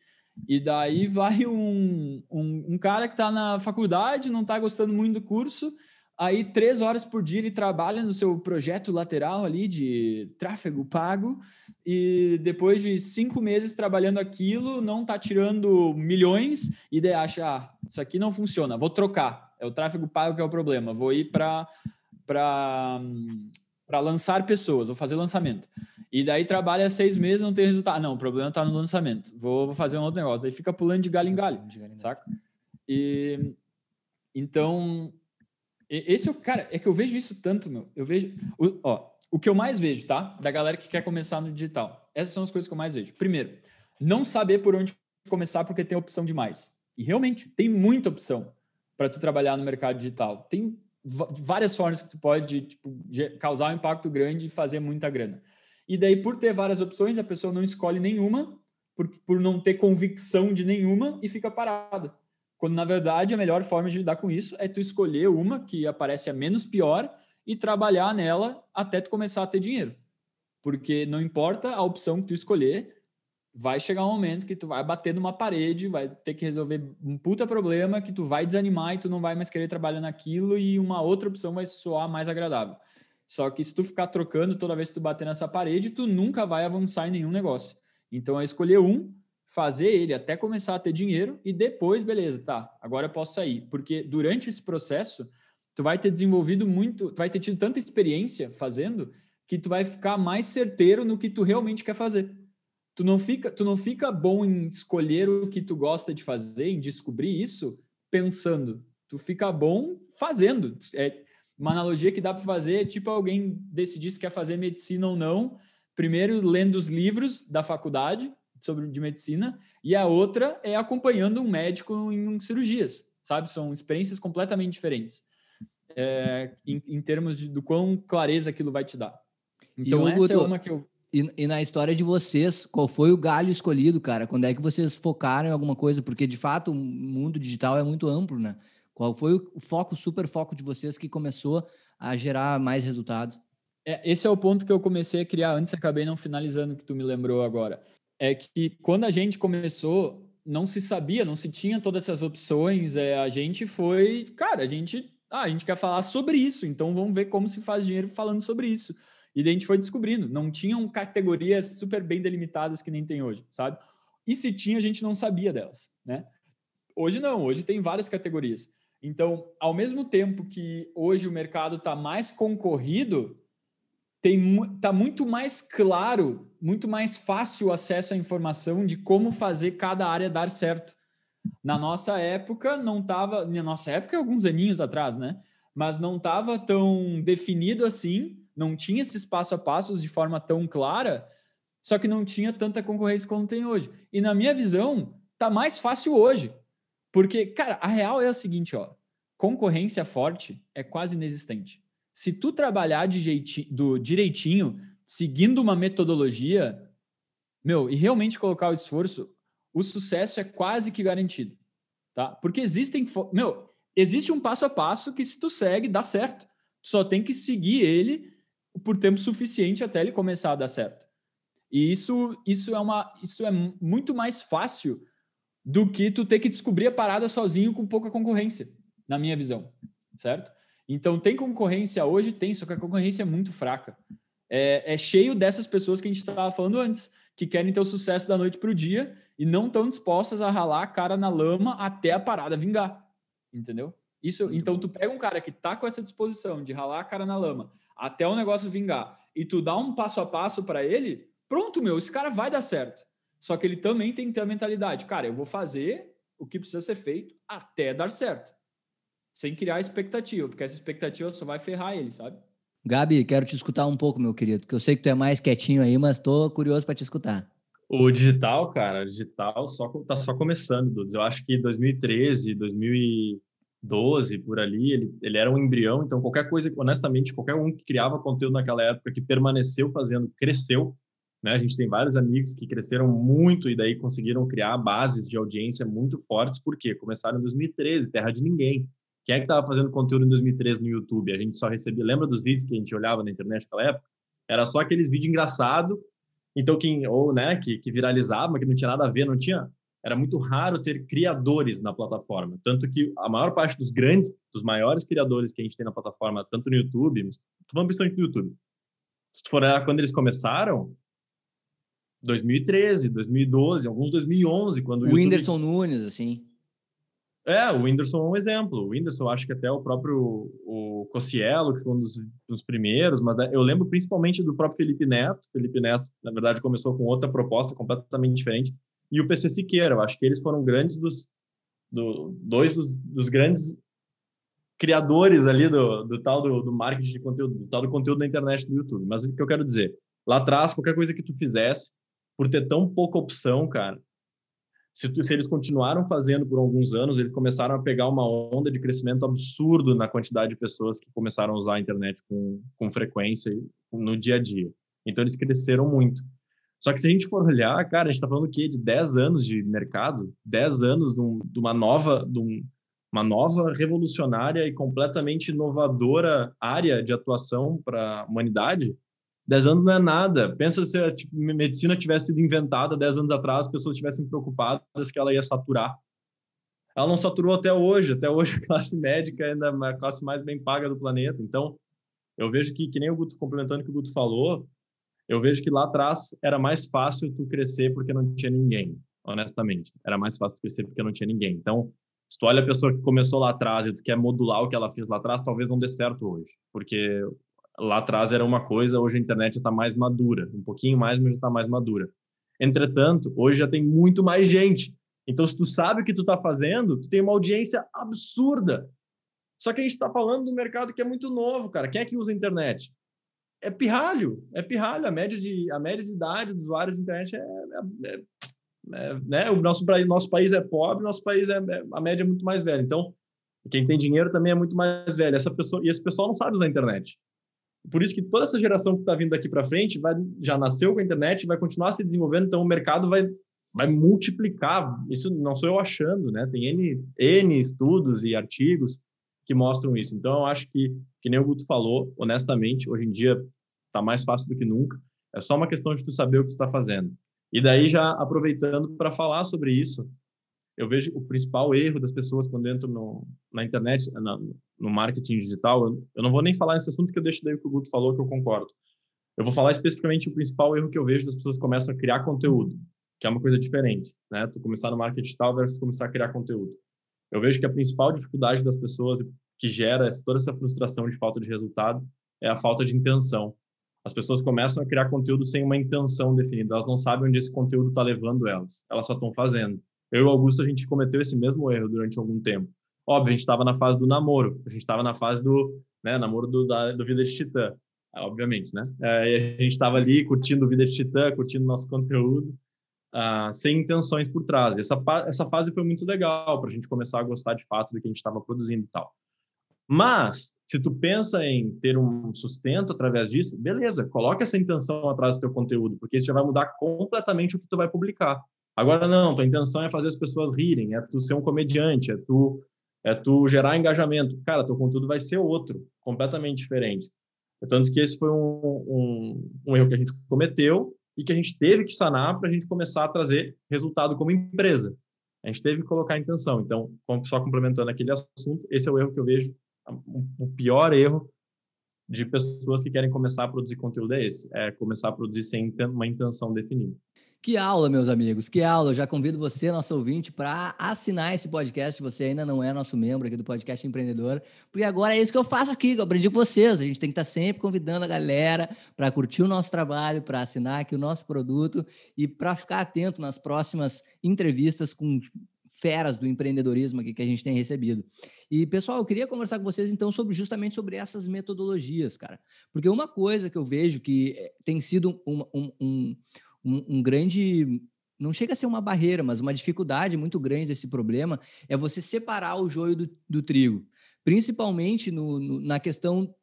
E daí vai um, um, um cara que está na faculdade, não está gostando muito do curso, aí três horas por dia ele trabalha no seu projeto lateral ali de tráfego pago, e depois de cinco meses trabalhando aquilo, não está tirando milhões, e daí acha, ah, isso aqui não funciona, vou trocar. É o tráfego pago que é o problema, vou ir para para lançar pessoas, vou fazer lançamento. E daí trabalha seis meses não tem resultado. Não, o problema está no lançamento. Vou, vou, fazer um outro negócio. Daí fica pulando de galho em galho, de galho em galho. saca? E então esse é o cara, é que eu vejo isso tanto, meu. Eu vejo, o, ó, o que eu mais vejo, tá? Da galera que quer começar no digital. Essas são as coisas que eu mais vejo. Primeiro, não saber por onde começar porque tem opção demais. E realmente tem muita opção para tu trabalhar no mercado digital. Tem várias formas que tu pode tipo, causar um impacto grande e fazer muita grana. E daí, por ter várias opções, a pessoa não escolhe nenhuma, por, por não ter convicção de nenhuma e fica parada. Quando, na verdade, a melhor forma de lidar com isso é tu escolher uma que aparece a menos pior e trabalhar nela até tu começar a ter dinheiro. Porque não importa a opção que tu escolher, vai chegar um momento que tu vai bater numa parede, vai ter que resolver um puta problema que tu vai desanimar e tu não vai mais querer trabalhar naquilo e uma outra opção vai soar mais agradável. Só que se tu ficar trocando toda vez que tu bater nessa parede, tu nunca vai avançar em nenhum negócio. Então é escolher um, fazer ele até começar a ter dinheiro e depois, beleza, tá, agora eu posso sair. Porque durante esse processo, tu vai ter desenvolvido muito, tu vai ter tido tanta experiência fazendo que tu vai ficar mais certeiro no que tu realmente quer fazer tu não fica, tu não fica bom em escolher o que tu gosta de fazer, em descobrir isso pensando. Tu fica bom fazendo. É uma analogia que dá para fazer é tipo alguém decidir se quer fazer medicina ou não, primeiro lendo os livros da faculdade sobre de medicina e a outra é acompanhando um médico em cirurgias, sabe? São experiências completamente diferentes. É, em, em, termos de, do quão clareza aquilo vai te dar. Então, essa é uma que eu e, e, na história de vocês, qual foi o galho escolhido, cara? Quando é que vocês focaram em alguma coisa? Porque, de fato, o mundo digital é muito amplo, né? Qual foi o foco, super foco de vocês que começou a gerar mais resultados? É, esse é o ponto que eu comecei a criar antes, acabei não finalizando, que tu me lembrou agora. É que quando a gente começou, não se sabia, não se tinha todas essas opções. É, a gente foi, cara, a gente, ah, a gente quer falar sobre isso, então vamos ver como se faz dinheiro falando sobre isso. E a gente foi descobrindo, não tinham categorias super bem delimitadas que nem tem hoje, sabe? E se tinha, a gente não sabia delas, né? Hoje não, hoje tem várias categorias. Então, ao mesmo tempo que hoje o mercado está mais concorrido, tem tá muito mais claro, muito mais fácil o acesso à informação de como fazer cada área dar certo. Na nossa época não estava, na nossa época alguns aninhos atrás, né? Mas não estava tão definido assim não tinha esses passo a passos de forma tão clara, só que não tinha tanta concorrência como tem hoje. E na minha visão, tá mais fácil hoje. Porque, cara, a real é o seguinte, ó, concorrência forte é quase inexistente. Se tu trabalhar de jeitinho, do direitinho, seguindo uma metodologia, meu, e realmente colocar o esforço, o sucesso é quase que garantido, tá? Porque existem, meu, existe um passo a passo que se tu segue, dá certo. Tu só tem que seguir ele por tempo suficiente até ele começar a dar certo. E isso, isso, é, uma, isso é muito mais fácil do que tu ter que descobrir a parada sozinho com pouca concorrência, na minha visão, certo? Então, tem concorrência hoje? Tem, só que a concorrência é muito fraca. É, é cheio dessas pessoas que a gente estava falando antes, que querem ter o sucesso da noite para o dia e não estão dispostas a ralar a cara na lama até a parada vingar, entendeu? Isso, então, tu pega um cara que tá com essa disposição de ralar a cara na lama, até o negócio vingar e tu dá um passo a passo para ele, pronto, meu, esse cara vai dar certo. Só que ele também tem que ter a mentalidade, cara, eu vou fazer o que precisa ser feito até dar certo. Sem criar expectativa, porque essa expectativa só vai ferrar ele, sabe? Gabi, quero te escutar um pouco, meu querido, porque eu sei que tu é mais quietinho aí, mas estou curioso para te escutar. O digital, cara, digital só tá só começando, Dudes. Eu acho que 2013, 2012, por ali, ele, ele era um embrião, então qualquer coisa, honestamente, qualquer um que criava conteúdo naquela época, que permaneceu fazendo, cresceu, né? A gente tem vários amigos que cresceram muito e daí conseguiram criar bases de audiência muito fortes, porque começaram em 2013, terra de ninguém. Quem é que estava fazendo conteúdo em 2013 no YouTube? A gente só recebia, lembra dos vídeos que a gente olhava na internet naquela época? Era só aqueles vídeos engraçados então, quem, ou, né, que, que viralizava, que não tinha nada a ver, não tinha. Era muito raro ter criadores na plataforma. Tanto que a maior parte dos grandes, dos maiores criadores que a gente tem na plataforma, tanto no YouTube, estou falando principalmente no YouTube. Se tu for olhar quando eles começaram, 2013, 2012, alguns 2011, quando o, o YouTube... Whindersson Nunes, assim. É, o Whindersson é um exemplo. O Whindersson, acho que até o próprio o Cossielo, que foi um dos, dos, primeiros, mas né, eu lembro principalmente do próprio Felipe Neto. Felipe Neto, na verdade, começou com outra proposta completamente diferente. E o PC Siqueira, eu acho que eles foram grandes dos... Do, dois dos, dos grandes criadores ali do, do tal do, do, marketing de conteúdo, do tal do conteúdo da internet do YouTube. Mas o que eu quero dizer? Lá atrás, qualquer coisa que tu fizesse, por ter tão pouca opção, cara, se, se, eles continuaram fazendo por alguns anos, eles começaram a pegar uma onda de crescimento absurdo na quantidade de pessoas que começaram a usar a internet com, com frequência no dia a dia. Então, eles cresceram muito. Só que se a gente for olhar, cara, a gente está falando o quê? De 10 anos de mercado, 10 anos de, um, de uma nova, de um, uma nova revolucionária e completamente inovadora área de atuação para a humanidade. 10 anos não é nada. Pensa se a tipo, medicina tivesse sido inventada 10 anos atrás, as pessoas estivessem preocupadas que ela ia saturar. Ela não saturou até hoje. Até hoje *laughs* a classe médica ainda é a classe mais bem paga do planeta. Então, eu vejo que, que nem o Guto, complementando o que o Guto falou, eu vejo que lá atrás era mais fácil tu crescer porque não tinha ninguém, honestamente. Era mais fácil tu crescer porque não tinha ninguém. Então, se tu olha a pessoa que começou lá atrás e tu quer modular o que ela fez lá atrás, talvez não dê certo hoje. Porque lá atrás era uma coisa, hoje a internet está mais madura, um pouquinho mais, mas já está mais madura. Entretanto, hoje já tem muito mais gente. Então, se tu sabe o que tu está fazendo, tu tem uma audiência absurda. Só que a gente está falando do mercado que é muito novo, cara. Quem é que usa a internet? É pirralho, é pirralho. A média de, a média de idade dos usuários de internet é, é, é, é né? O nosso, nosso país é pobre, nosso país é, é, a média é muito mais velha. Então, quem tem dinheiro também é muito mais velho. Essa pessoa, e esse pessoal não sabe usar a internet. Por isso que toda essa geração que está vindo daqui para frente vai, já nasceu com a internet, vai continuar se desenvolvendo, então o mercado vai, vai multiplicar. Isso não sou eu achando, né? Tem N, N estudos e artigos que mostram isso. Então, eu acho que, que nem o Guto falou, honestamente, hoje em dia está mais fácil do que nunca. É só uma questão de tu saber o que tu está fazendo. E daí, já aproveitando para falar sobre isso, eu vejo o principal erro das pessoas quando entram no, na internet, na, no marketing digital. Eu, eu, não vou nem falar nesse assunto que eu deixo daí o que o Guto falou, que eu concordo. Eu vou falar especificamente o principal erro que eu vejo das pessoas que começam a criar conteúdo, que é uma coisa diferente, né? Tu começar no marketing digital versus começar a criar conteúdo. Eu vejo que a principal dificuldade das pessoas que gera toda essa frustração de falta de resultado é a falta de intenção. As pessoas começam a criar conteúdo sem uma intenção definida, elas não sabem onde esse conteúdo está levando elas, elas só estão fazendo. Eu e o Augusto, a gente cometeu esse mesmo erro durante algum tempo. Óbvio, a gente estava na fase do namoro, a gente estava na fase do né, namoro do, da, do Vida de Titã, obviamente, né? É, a gente estava ali curtindo Vida de Titã, curtindo nosso conteúdo, uh, sem intenções por trás. Essa, essa fase foi muito legal para a gente começar a gostar de fato do que a gente estava produzindo e tal. Mas, se tu pensa em ter um sustento através disso, beleza, coloque essa intenção atrás do teu conteúdo, porque isso já vai mudar completamente o que tu vai publicar. Agora não, tua intenção é fazer as pessoas rirem, é tu ser um comediante, é tu é tu gerar engajamento. Cara, teu conteúdo vai ser outro, completamente diferente. Tanto que esse foi um, um, um erro que a gente cometeu e que a gente teve que sanar para a gente começar a trazer resultado como empresa. A gente teve que colocar a intenção. Então, só complementando aquele assunto, esse é o erro que eu vejo, o pior erro de pessoas que querem começar a produzir conteúdo é esse, é começar a produzir sem uma intenção definida. Que aula, meus amigos, que aula. Eu já convido você, nosso ouvinte, para assinar esse podcast. Se você ainda não é nosso membro aqui do Podcast Empreendedor, porque agora é isso que eu faço aqui, que eu aprendi com vocês. A gente tem que estar sempre convidando a galera para curtir o nosso trabalho, para assinar aqui o nosso produto e para ficar atento nas próximas entrevistas com feras do empreendedorismo aqui que a gente tem recebido. E, pessoal, eu queria conversar com vocês, então, sobre justamente sobre essas metodologias, cara. Porque uma coisa que eu vejo que eh, tem sido um, um, um, um grande não chega a ser uma barreira, mas uma dificuldade muito grande desse problema é você separar o joio do, do trigo, principalmente no, no, na questão.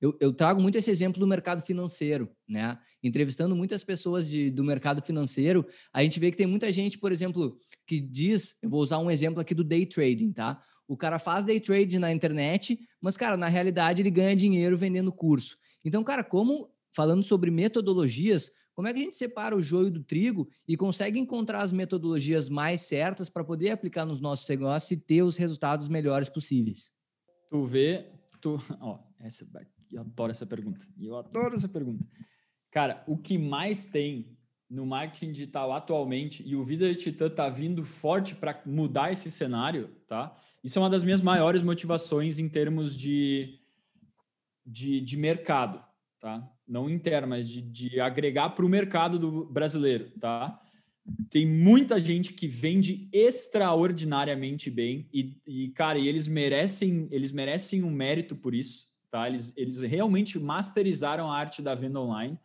Eu, eu, trago muito esse exemplo do mercado financeiro, né? Entrevistando muitas pessoas de, do mercado financeiro, a gente vê que tem muita gente, por exemplo, que diz, eu vou usar um exemplo aqui do day trading, tá? O cara faz day trade na internet, mas, cara, na realidade ele ganha dinheiro vendendo curso. Então, cara, como falando sobre metodologias, como é que a gente separa o joio do trigo e consegue encontrar as metodologias mais certas para poder aplicar nos nossos negócios e ter os resultados melhores possíveis? Tu vê, tu, ó, essa, eu adoro essa pergunta. Eu adoro essa pergunta. Cara, o que mais tem no marketing digital atualmente e o Vida de Titã tá vindo forte para mudar esse cenário, tá? Isso é uma das minhas maiores motivações em termos de, de, de mercado, tá? Não interno, mas de, de agregar para o mercado do brasileiro, tá? Tem muita gente que vende extraordinariamente bem e, e cara, e eles merecem, eles merecem um mérito por isso, tá? Eles, eles realmente masterizaram a arte da venda online,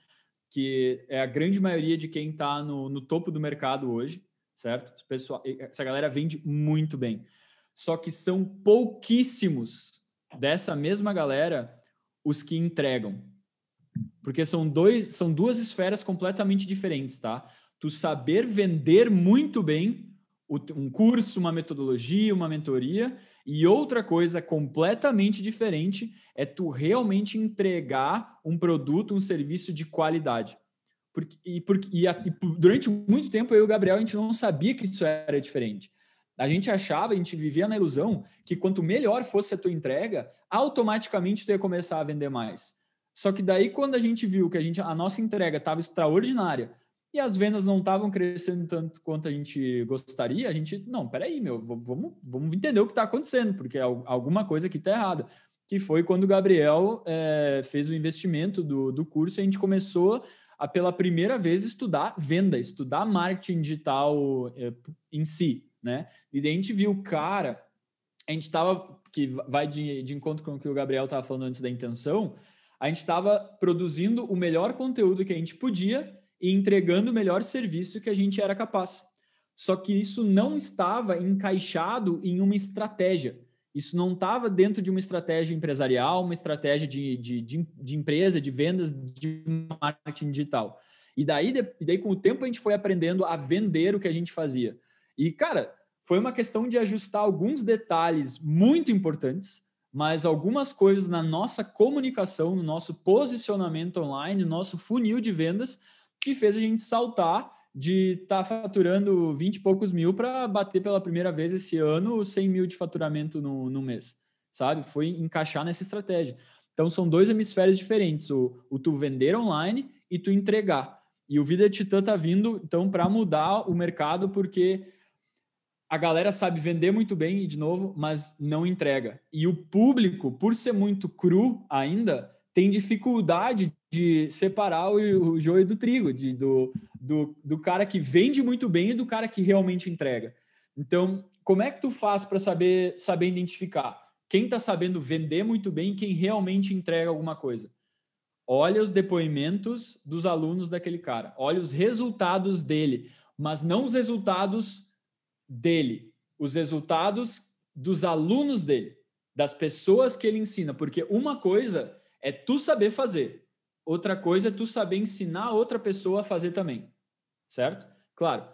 que é a grande maioria de quem está no, no topo do mercado hoje, certo? Pessoal, essa galera vende muito bem. Só que são pouquíssimos dessa mesma galera os que entregam, porque são, dois, são duas esferas completamente diferentes, tá? Tu saber vender muito bem um curso, uma metodologia, uma mentoria, e outra coisa completamente diferente é tu realmente entregar um produto, um serviço de qualidade. Porque, e, porque, e, e durante muito tempo eu e o Gabriel a gente não sabia que isso era diferente. A gente achava, a gente vivia na ilusão que quanto melhor fosse a tua entrega, automaticamente tu ia começar a vender mais. Só que daí, quando a gente viu que a, gente, a nossa entrega estava extraordinária e as vendas não estavam crescendo tanto quanto a gente gostaria, a gente, não, peraí, meu, vamos, vamos entender o que está acontecendo, porque alguma coisa aqui está errada. Que foi quando o Gabriel é, fez o investimento do, do curso e a gente começou a, pela primeira vez, estudar venda, estudar marketing digital é, em si, né? E daí a gente viu, cara, a gente estava, que vai de, de encontro com o que o Gabriel estava falando antes da intenção, a gente estava produzindo o melhor conteúdo que a gente podia e entregando o melhor serviço que a gente era capaz. Só que isso não estava encaixado em uma estratégia. Isso não estava dentro de uma estratégia empresarial, uma estratégia de, de, de, de empresa, de vendas, de marketing digital. E daí, e daí, com o tempo, a gente foi aprendendo a vender o que a gente fazia. E, cara, foi uma questão de ajustar alguns detalhes muito importantes mas algumas coisas na nossa comunicação, no nosso posicionamento online, no nosso funil de vendas, que fez a gente saltar de estar tá faturando 20 e poucos mil para bater pela primeira vez esse ano 100 mil de faturamento no, no mês, sabe? Foi encaixar nessa estratégia. Então, são dois hemisférios diferentes, o, o tu vender online e tu entregar. E o Vida Titã tá vindo, então, para mudar o mercado, porque a galera sabe vender muito bem, de novo, mas não entrega. E o público, por ser muito cru ainda, tem dificuldade de separar o, o joio do trigo, de, do, do, do cara que vende muito bem e do cara que realmente entrega. Então, como é que tu faz para saber, saber identificar quem está sabendo vender muito bem e quem realmente entrega alguma coisa? Olha os depoimentos dos alunos daquele cara, olha os resultados dele, mas não os resultados dele, os resultados dos alunos dele, das pessoas que ele ensina, porque uma coisa é tu saber fazer, outra coisa é tu saber ensinar outra pessoa a fazer também, certo? Claro,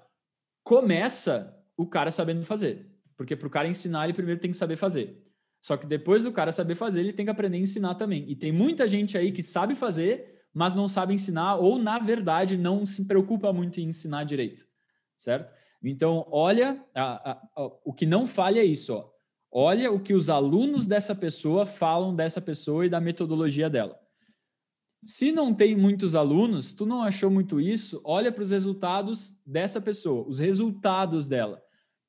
começa o cara sabendo fazer, porque para o cara ensinar ele primeiro tem que saber fazer. Só que depois do cara saber fazer, ele tem que aprender a ensinar também. E tem muita gente aí que sabe fazer, mas não sabe ensinar, ou na verdade não se preocupa muito em ensinar direito, certo? Então, olha, a, a, a, o que não falha é isso. Ó. Olha o que os alunos dessa pessoa falam dessa pessoa e da metodologia dela. Se não tem muitos alunos, tu não achou muito isso, olha para os resultados dessa pessoa, os resultados dela.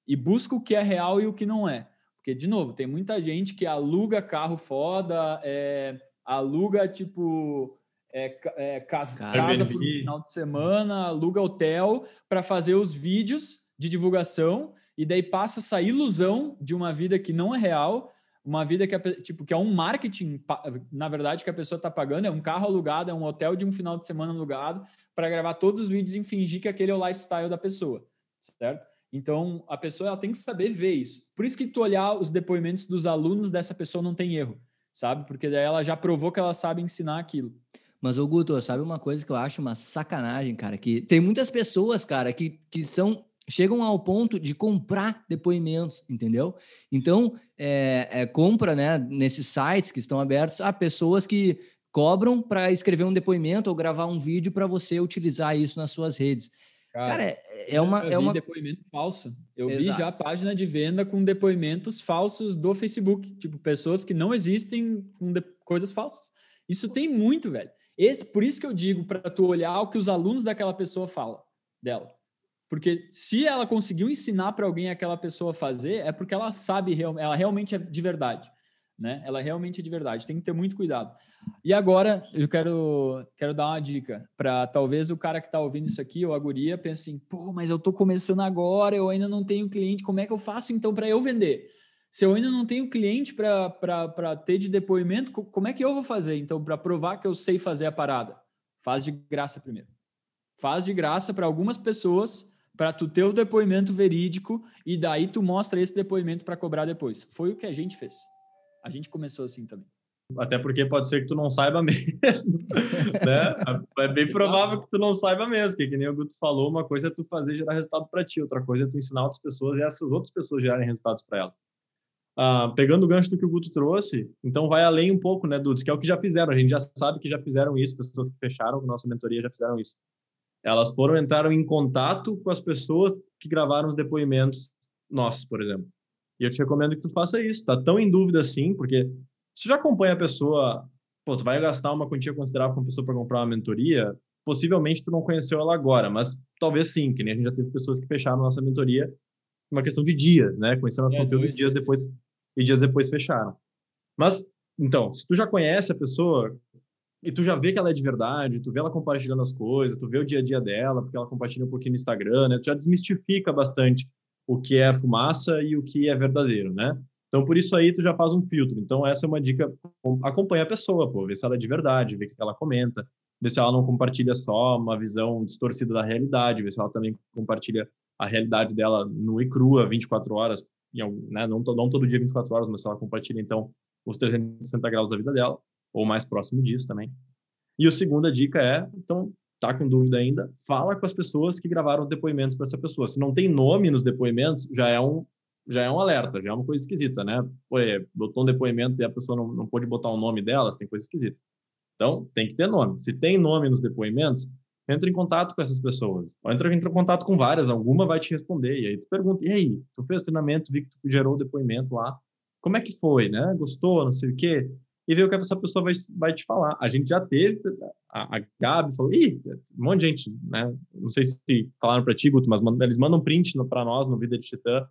E busca o que é real e o que não é. Porque, de novo, tem muita gente que aluga carro foda, é, aluga, tipo, é, é, casa, casa por final de semana, aluga hotel para fazer os vídeos de divulgação e daí passa essa ilusão de uma vida que não é real, uma vida que é, tipo, que é um marketing, na verdade, que a pessoa está pagando, é um carro alugado, é um hotel de um final de semana alugado, para gravar todos os vídeos e fingir que aquele é o lifestyle da pessoa, certo? Então, a pessoa ela tem que saber ver isso. Por isso que tu olhar os depoimentos dos alunos dessa pessoa não tem erro, sabe? Porque daí ela já provou que ela sabe ensinar aquilo. Mas, ô Guto, sabe uma coisa que eu acho uma sacanagem, cara? Que tem muitas pessoas, cara, que, que são chegam ao ponto de comprar depoimentos, entendeu? Então, é, é, compra, né, nesses sites que estão abertos, a pessoas que cobram para escrever um depoimento ou gravar um vídeo para você utilizar isso nas suas redes. Cara, Cara é, é uma. é uma... depoimento falso. Eu Exato. vi já a página de venda com depoimentos falsos do Facebook. Tipo, pessoas que não existem com de... coisas falsas. Isso tem muito, velho. Esse, por isso que eu digo para tu olhar o que os alunos daquela pessoa falam dela. Porque se ela conseguiu ensinar para alguém aquela pessoa fazer, é porque ela sabe, ela realmente é de verdade né? Ela realmente é de verdade, tem que ter muito cuidado. E agora eu quero, quero dar uma dica para talvez o cara que está ouvindo isso aqui, ou a guria, pense assim: pô, mas eu estou começando agora, eu ainda não tenho cliente, como é que eu faço então para eu vender? Se eu ainda não tenho cliente para ter de depoimento, como é que eu vou fazer então para provar que eu sei fazer a parada? Faz de graça primeiro. Faz de graça para algumas pessoas para tu ter o depoimento verídico e daí tu mostra esse depoimento para cobrar depois. Foi o que a gente fez. A gente começou assim também. Até porque pode ser que tu não saiba *laughs* mesmo, né? É bem provável que tu não saiba mesmo, que, que nem o Guto falou, uma coisa é tu fazer gerar resultado para ti, outra coisa é tu ensinar outras pessoas e essas outras pessoas gerarem resultados para elas. Ah, pegando o gancho do que o Guto trouxe, então vai além um pouco, né, Dudes, que é o que já fizeram, a gente já sabe que já fizeram isso, pessoas que fecharam com nossa mentoria já fizeram isso. Elas foram, entraram em contato com as pessoas que gravaram os depoimentos nossos, por exemplo. E eu te recomendo que tu faça isso. Tá tão em dúvida assim, porque se tu já acompanha a pessoa, pô, tu vai gastar uma quantia considerável com a pessoa para comprar uma mentoria, possivelmente tu não conheceu ela agora, mas talvez sim, que nem a gente já teve pessoas que fecharam nossa mentoria uma questão de dias, né? Conheceram nosso é, conteúdo dois, dias depois e dias depois fecharam. Mas então, se tu já conhece a pessoa e tu já vê que ela é de verdade, tu vê ela compartilhando as coisas, tu vê o dia a dia dela, porque ela compartilha um pouquinho no Instagram, né? Tu já desmistifica bastante o que é fumaça e o que é verdadeiro, né? Então, por isso aí, tu já faz um filtro. Então, essa é uma dica. Acompanha a pessoa, pô, ver se ela é de verdade, ver o que ela comenta, ver se ela não compartilha só uma visão distorcida da realidade, ver se ela também compartilha a realidade dela nua e crua, 24 horas, né? não, não todo dia 24 horas, mas se ela compartilha, então, os 360 graus da vida dela, ou mais próximo disso também. E a segunda dica é, então, tá com dúvida ainda, fala com as pessoas que gravaram depoimentos para essa pessoa. Se não tem nome nos depoimentos, já é um já é um alerta, já é uma coisa esquisita, né? É, botou um depoimento e a pessoa não, não pôde botar o nome delas, tem coisa esquisita. Então, tem que ter nome. Se tem nome nos depoimentos, entra em contato com essas pessoas. Ou entra, entra em contato com várias, alguma vai te responder. E aí tu pergunta, e aí, tu fez treinamento, vi que tu gerou o depoimento lá, como é que foi, né? Gostou, não sei o quê? E ver o que essa pessoa vai, vai te falar. A gente já teve, a, a Gabi falou, ih, um monte de gente, né? Não sei se falaram para ti, Guto, mas eles mandam print para nós no Vida de Titã,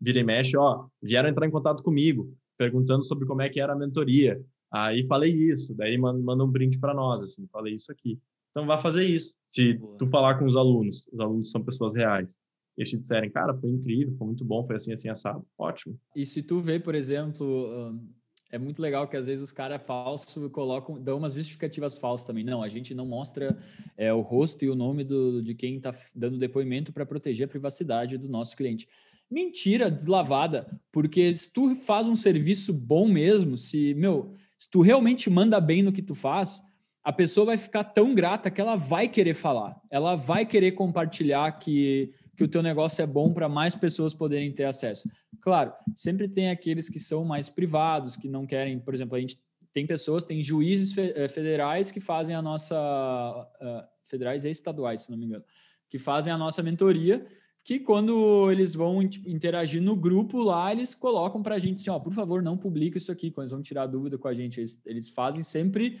vira e mexe, ó, vieram entrar em contato comigo, perguntando sobre como é que era a mentoria. Aí falei isso, daí manda um print para nós, assim, falei isso aqui. Então, vá fazer isso. Se Boa. tu falar com os alunos, os alunos são pessoas reais, eles te disserem, cara, foi incrível, foi muito bom, foi assim, assim, assado, ótimo. E se tu vê, por exemplo, é muito legal que às vezes os caras falsos colocam, dão umas justificativas falsas também. Não, a gente não mostra é, o rosto e o nome do, de quem está dando depoimento para proteger a privacidade do nosso cliente. Mentira deslavada, porque se tu faz um serviço bom mesmo, se, meu, se tu realmente manda bem no que tu faz, a pessoa vai ficar tão grata que ela vai querer falar, ela vai querer compartilhar que que o teu negócio é bom para mais pessoas poderem ter acesso. Claro, sempre tem aqueles que são mais privados, que não querem, por exemplo, a gente tem pessoas, tem juízes eh, federais que fazem a nossa uh, federais e estaduais, se não me engano, que fazem a nossa mentoria, que quando eles vão interagir no grupo lá, eles colocam para a gente assim, ó, por favor, não publique isso aqui, quando eles vão tirar dúvida com a gente, eles, eles fazem sempre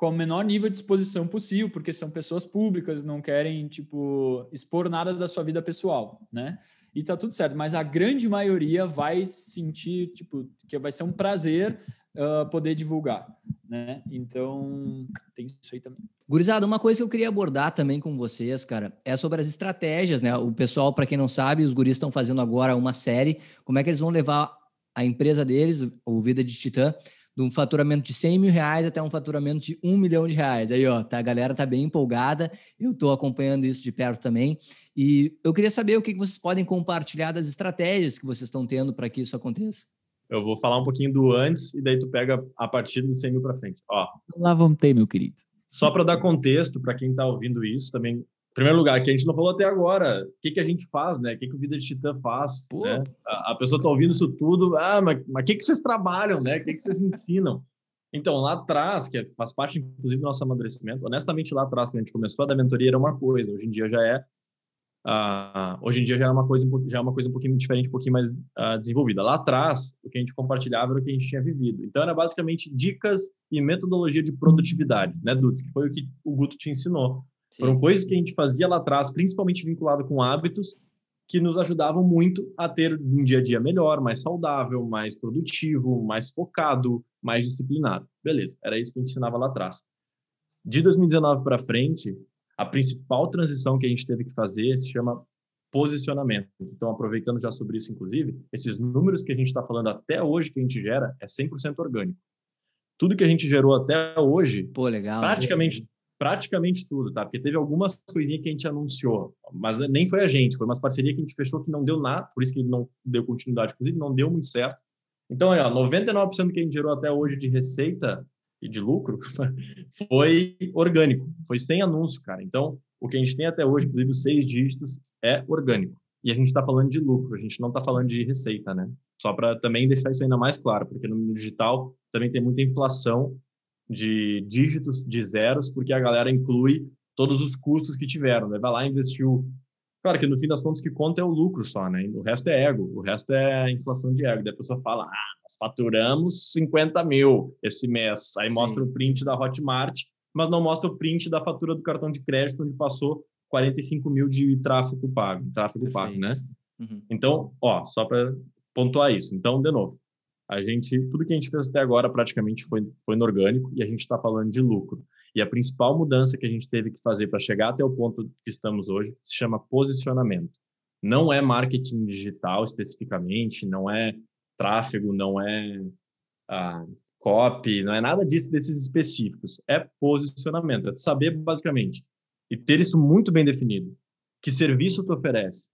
com o menor nível de exposição possível, porque são pessoas públicas, não querem, tipo, expor nada da sua vida pessoal, né? E tá tudo certo, mas a grande maioria vai sentir, tipo, que vai ser um prazer uh, poder divulgar, né? Então, tem isso aí também. Gurizada, uma coisa que eu queria abordar também com vocês, cara, é sobre as estratégias, né? O pessoal, para quem não sabe, os guris estão fazendo agora uma série, como é que eles vão levar a empresa deles, o Vida de Titã, de um faturamento de 100 mil reais até um faturamento de 1 milhão de reais. Aí, ó, tá, a galera tá bem empolgada, eu tô acompanhando isso de perto também. E eu queria saber o que vocês podem compartilhar das estratégias que vocês estão tendo para que isso aconteça. Eu vou falar um pouquinho do antes e daí tu pega a partir do 100 mil para frente. Ó, Lá vamos ter, meu querido. só para dar contexto para quem está ouvindo isso também. Em primeiro lugar, que a gente não falou até agora, o que, que a gente faz, né? O que, que o Vida de Titã faz? Né? A, a pessoa está ouvindo isso tudo, ah, mas o que, que vocês trabalham, né? O que, que vocês ensinam? Então, lá atrás, que faz parte, inclusive, do nosso amadurecimento, honestamente, lá atrás, quando a gente começou a dar mentoria, era uma coisa, hoje em dia já é ah, hoje em dia já é uma coisa já é uma coisa um pouquinho diferente, um pouquinho mais ah, desenvolvida. Lá atrás, o que a gente compartilhava era o que a gente tinha vivido. Então era basicamente dicas e metodologia de produtividade, né, Dudes, que foi o que o Guto te ensinou. Foram coisas que a gente fazia lá atrás, principalmente vinculado com hábitos que nos ajudavam muito a ter um dia a dia melhor, mais saudável, mais produtivo, mais focado, mais disciplinado. Beleza, era isso que a gente ensinava lá atrás. De 2019 para frente, a principal transição que a gente teve que fazer se chama posicionamento. Então, aproveitando já sobre isso, inclusive, esses números que a gente está falando até hoje que a gente gera é 100% orgânico. Tudo que a gente gerou até hoje, Pô, legal. praticamente, praticamente tudo, tá? Porque teve algumas coisinhas que a gente anunciou, mas nem foi a gente, foi umas parcerias que a gente fechou que não deu nada, por isso que não deu continuidade, inclusive não deu muito certo. Então, ó, 99% do que a gente gerou até hoje de receita e de lucro *laughs* foi orgânico, foi sem anúncio, cara. Então, o que a gente tem até hoje, inclusive os seis dígitos, é orgânico. E a gente está falando de lucro, a gente não está falando de receita, né? Só para também deixar isso ainda mais claro, porque no digital também tem muita inflação de dígitos, de zeros, porque a galera inclui todos os custos que tiveram, né? Vai lá e investiu. Claro que no fim das contas o que conta é o lucro só, né? O resto é ego, o resto é inflação de ego. Daí a pessoa fala, ah, nós faturamos 50 mil esse mês. Aí Sim. mostra o print da Hotmart, mas não mostra o print da fatura do cartão de crédito, onde passou 45 mil de tráfego pago, tráfego pago, né? Uhum. Então, ó, só para pontuar isso. Então, de novo, a gente, tudo que a gente fez até agora praticamente foi, foi no orgânico e a gente está falando de lucro. E a principal mudança que a gente teve que fazer para chegar até o ponto que estamos hoje se chama posicionamento. Não é marketing digital especificamente, não é tráfego, não é ah, copy, não é nada disso desses específicos. É posicionamento, é saber basicamente e ter isso muito bem definido. Que serviço tu oferece?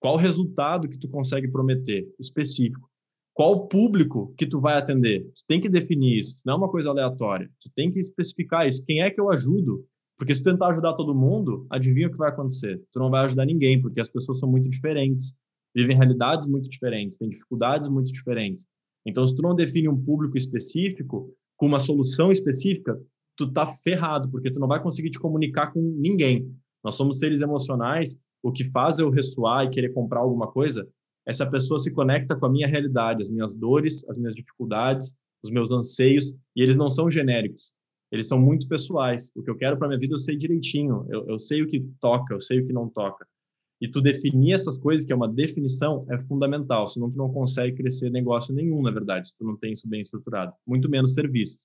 Qual resultado que tu consegue prometer específico? Qual público que tu vai atender? Tu tem que definir isso, não é uma coisa aleatória. Tu tem que especificar isso. Quem é que eu ajudo? Porque se tu tentar ajudar todo mundo, adivinha o que vai acontecer? Tu não vai ajudar ninguém, porque as pessoas são muito diferentes, vivem realidades muito diferentes, têm dificuldades muito diferentes. Então, se tu não define um público específico com uma solução específica, tu tá ferrado, porque tu não vai conseguir te comunicar com ninguém. Nós somos seres emocionais, o que faz eu ressoar e querer comprar alguma coisa, essa pessoa se conecta com a minha realidade, as minhas dores, as minhas dificuldades, os meus anseios, e eles não são genéricos. Eles são muito pessoais. O que eu quero para minha vida eu sei direitinho. Eu, eu sei o que toca, eu sei o que não toca. E tu definir essas coisas, que é uma definição, é fundamental. Senão tu não consegue crescer negócio nenhum, na verdade, se tu não tem isso bem estruturado. Muito menos serviço.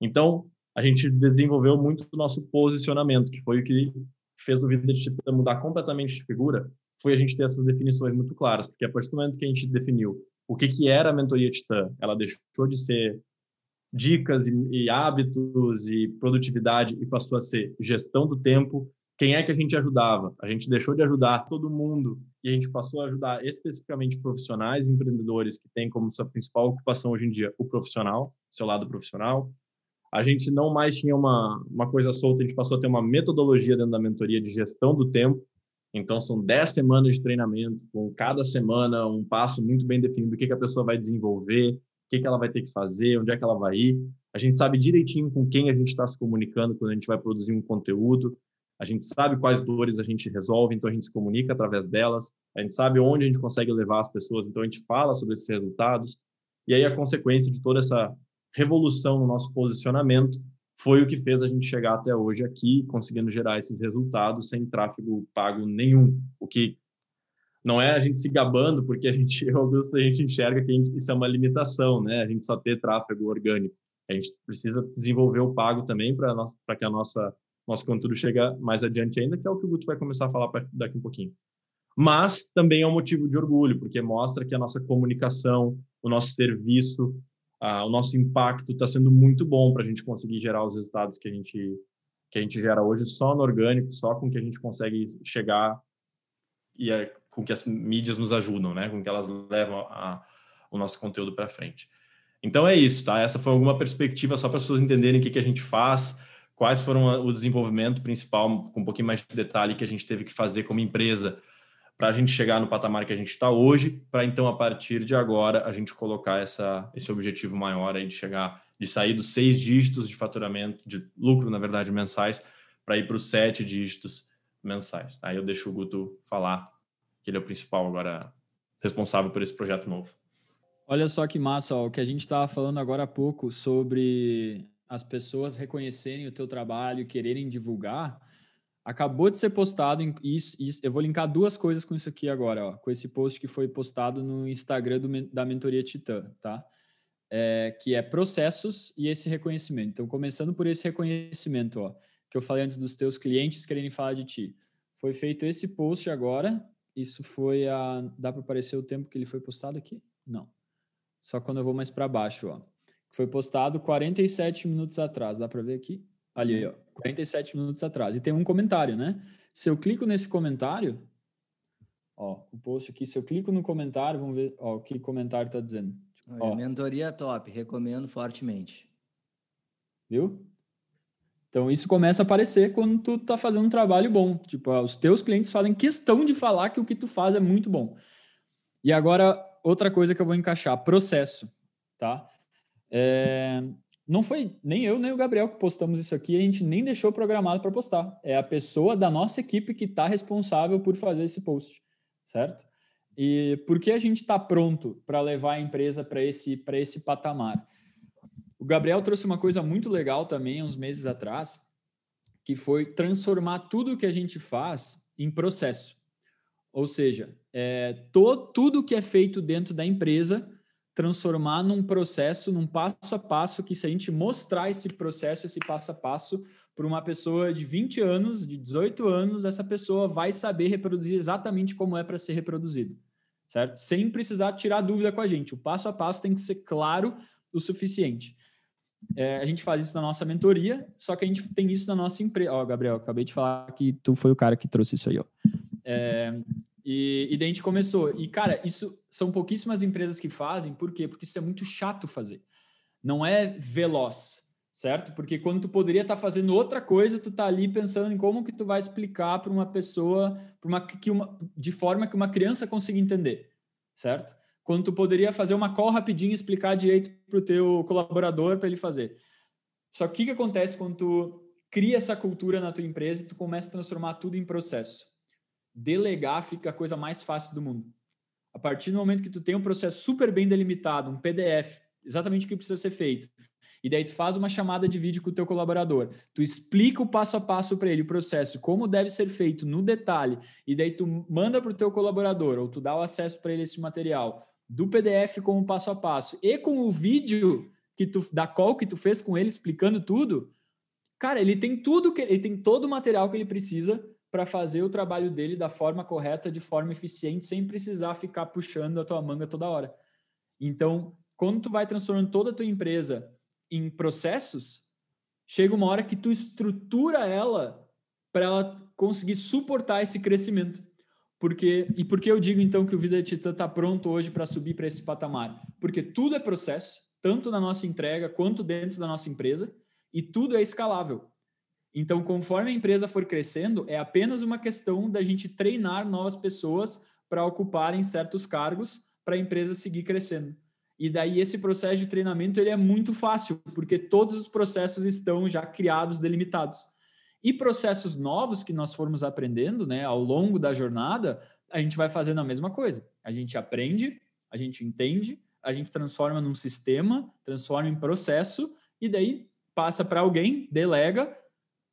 Então, a gente desenvolveu muito o nosso posicionamento, que foi o que fez o Vida de Titã mudar completamente de figura, foi a gente ter essas definições muito claras, porque a partir do momento que a gente definiu o que, que era a mentoria Titã, ela deixou de ser dicas e, e hábitos e produtividade e passou a ser gestão do tempo. Quem é que a gente ajudava? A gente deixou de ajudar todo mundo e a gente passou a ajudar especificamente profissionais, empreendedores que têm como sua principal ocupação hoje em dia o profissional, seu lado profissional. A gente não mais tinha uma, uma coisa solta, a gente passou a ter uma metodologia dentro da mentoria de gestão do tempo. Então, são 10 semanas de treinamento, com cada semana um passo muito bem definido, o que, que a pessoa vai desenvolver, o que, que ela vai ter que fazer, onde é que ela vai ir. A gente sabe direitinho com quem a gente está se comunicando quando a gente vai produzir um conteúdo. A gente sabe quais dores a gente resolve, então a gente se comunica através delas. A gente sabe onde a gente consegue levar as pessoas, então a gente fala sobre esses resultados. E aí a consequência de toda essa revolução no nosso posicionamento foi o que fez a gente chegar até hoje aqui, conseguindo gerar esses resultados sem tráfego pago nenhum. O que não é a gente se gabando, porque a gente, *laughs* Augusto, a gente enxerga que gente, isso é uma limitação, né? A gente só ter tráfego orgânico. A gente precisa desenvolver o pago também para que a nossa nosso conteúdo chega mais adiante ainda, que é o que o Guto vai começar a falar daqui um pouquinho. Mas também é um motivo de orgulho, porque mostra que a nossa comunicação, o nosso serviço, uh, o nosso impacto está sendo muito bom para a gente conseguir gerar os resultados que a gente que a gente gera hoje só no orgânico, só com que a gente consegue chegar e é com que as mídias nos ajudam, né? Com que elas levam a, o nosso conteúdo para frente. Então é isso, tá? Essa foi alguma perspectiva só para as pessoas entenderem o que, que a gente faz, quais foram o desenvolvimento principal, com um pouquinho mais de detalhe que a gente teve que fazer como empresa para a gente chegar no patamar que a gente está hoje, para então a partir de agora a gente colocar essa, esse objetivo maior aí de chegar, de sair dos seis dígitos de faturamento, de lucro, na verdade, mensais, para ir para os sete dígitos mensais. Aí eu deixo o Guto falar, que ele é o principal agora responsável por esse projeto novo. Olha só que massa, ó, o que a gente estava falando agora há pouco sobre as pessoas reconhecerem o teu trabalho, quererem divulgar, acabou de ser postado, isso, isso, eu vou linkar duas coisas com isso aqui agora, ó, com esse post que foi postado no Instagram do, da Mentoria Titã, tá? É, que é processos e esse reconhecimento. Então, começando por esse reconhecimento, ó, que eu falei antes dos teus clientes quererem falar de ti. Foi feito esse post agora, isso foi a... Dá para aparecer o tempo que ele foi postado aqui? Não. Só quando eu vou mais para baixo, ó. Foi postado 47 minutos atrás, dá para ver aqui? Ali, ó, 47 minutos atrás. E tem um comentário, né? Se eu clico nesse comentário, ó, o post aqui, se eu clico no comentário, vamos ver ó, o que o comentário está dizendo. Olha, ó. Mentoria top, recomendo fortemente. Viu? Então isso começa a aparecer quando tu tá fazendo um trabalho bom. Tipo, ó, os teus clientes fazem questão de falar que o que tu faz é muito bom. E agora, outra coisa que eu vou encaixar, processo, tá? É, não foi nem eu nem o Gabriel que postamos isso aqui, a gente nem deixou programado para postar. É a pessoa da nossa equipe que está responsável por fazer esse post, certo? E por que a gente está pronto para levar a empresa para esse, esse patamar? O Gabriel trouxe uma coisa muito legal também, uns meses atrás, que foi transformar tudo o que a gente faz em processo. Ou seja, é, to, tudo que é feito dentro da empresa transformar num processo, num passo a passo, que se a gente mostrar esse processo, esse passo a passo, para uma pessoa de 20 anos, de 18 anos, essa pessoa vai saber reproduzir exatamente como é para ser reproduzido, certo? Sem precisar tirar dúvida com a gente. O passo a passo tem que ser claro o suficiente. É, a gente faz isso na nossa mentoria, só que a gente tem isso na nossa empresa. Ó, Gabriel, acabei de falar que tu foi o cara que trouxe isso aí, ó. É, e, e daí a gente começou. E, cara, isso são pouquíssimas empresas que fazem. Por quê? Porque isso é muito chato fazer. Não é veloz, certo? Porque quando tu poderia estar tá fazendo outra coisa, tu tá ali pensando em como que tu vai explicar para uma pessoa, para uma, que uma, de forma que uma criança consiga entender, certo? Quando tu poderia fazer uma call rapidinho e explicar direito para o teu colaborador para ele fazer. Só que o que, que acontece quando tu cria essa cultura na tua empresa e tu começa a transformar tudo em processo? Delegar fica a coisa mais fácil do mundo. A partir do momento que tu tem um processo super bem delimitado, um PDF, exatamente o que precisa ser feito, e daí tu faz uma chamada de vídeo com o teu colaborador, tu explica o passo a passo para ele o processo, como deve ser feito no detalhe, e daí tu manda para o teu colaborador ou tu dá o acesso para ele esse material do PDF com o passo a passo e com o vídeo que tu da call que tu fez com ele explicando tudo, cara, ele tem tudo que ele tem todo o material que ele precisa para fazer o trabalho dele da forma correta, de forma eficiente, sem precisar ficar puxando a tua manga toda hora. Então, quando tu vai transformando toda a tua empresa em processos, chega uma hora que tu estrutura ela para ela conseguir suportar esse crescimento. Porque e por que eu digo então que o Vida Titã está pronto hoje para subir para esse patamar? Porque tudo é processo, tanto na nossa entrega quanto dentro da nossa empresa, e tudo é escalável. Então, conforme a empresa for crescendo, é apenas uma questão da gente treinar novas pessoas para ocuparem certos cargos para a empresa seguir crescendo. E daí esse processo de treinamento ele é muito fácil, porque todos os processos estão já criados, delimitados. E processos novos que nós formos aprendendo, né, ao longo da jornada, a gente vai fazendo a mesma coisa. A gente aprende, a gente entende, a gente transforma num sistema, transforma em processo e daí passa para alguém, delega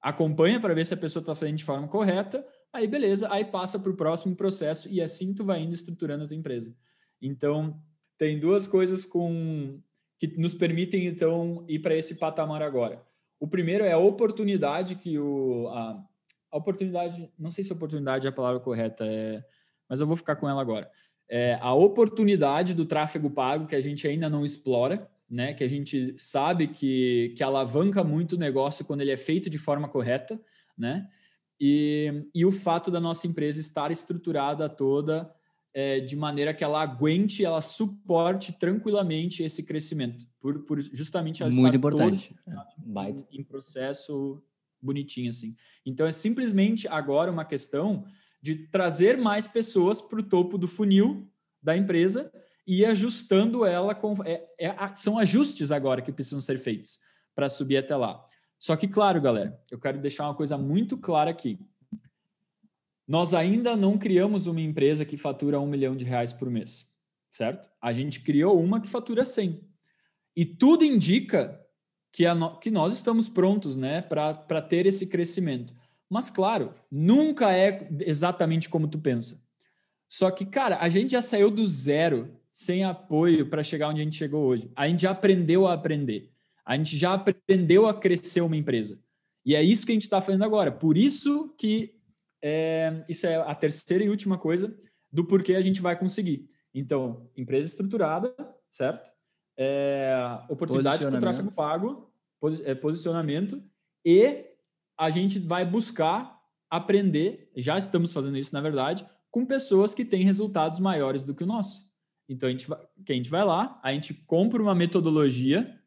acompanha para ver se a pessoa está fazendo de forma correta, aí beleza, aí passa para o próximo processo e assim tu vai indo estruturando a tua empresa. Então, tem duas coisas com que nos permitem então ir para esse patamar agora. O primeiro é a oportunidade que o. A, a oportunidade, não sei se oportunidade é a palavra correta, é, mas eu vou ficar com ela agora. É a oportunidade do tráfego pago que a gente ainda não explora, né? Que a gente sabe que, que alavanca muito o negócio quando ele é feito de forma correta, né? E, e o fato da nossa empresa estar estruturada toda é, de maneira que ela aguente, ela suporte tranquilamente esse crescimento, por, por justamente ela muito importante, é, em, em processo bonitinho assim. Então é simplesmente agora uma questão de trazer mais pessoas para o topo do funil da empresa e ajustando ela com é, é, são ajustes agora que precisam ser feitos para subir até lá. Só que claro, galera, eu quero deixar uma coisa muito clara aqui. Nós ainda não criamos uma empresa que fatura um milhão de reais por mês, certo? A gente criou uma que fatura 100. E tudo indica que, no, que nós estamos prontos né, para ter esse crescimento. Mas, claro, nunca é exatamente como tu pensa. Só que, cara, a gente já saiu do zero, sem apoio, para chegar onde a gente chegou hoje. A gente já aprendeu a aprender. A gente já aprendeu a crescer uma empresa. E é isso que a gente está fazendo agora. Por isso que é, isso é a terceira e última coisa do porquê a gente vai conseguir. Então, empresa estruturada, certo? É, oportunidade para o tráfego pago, é, posicionamento, e a gente vai buscar aprender, já estamos fazendo isso, na verdade, com pessoas que têm resultados maiores do que o nosso. Então, a gente vai, a gente vai lá, a gente compra uma metodologia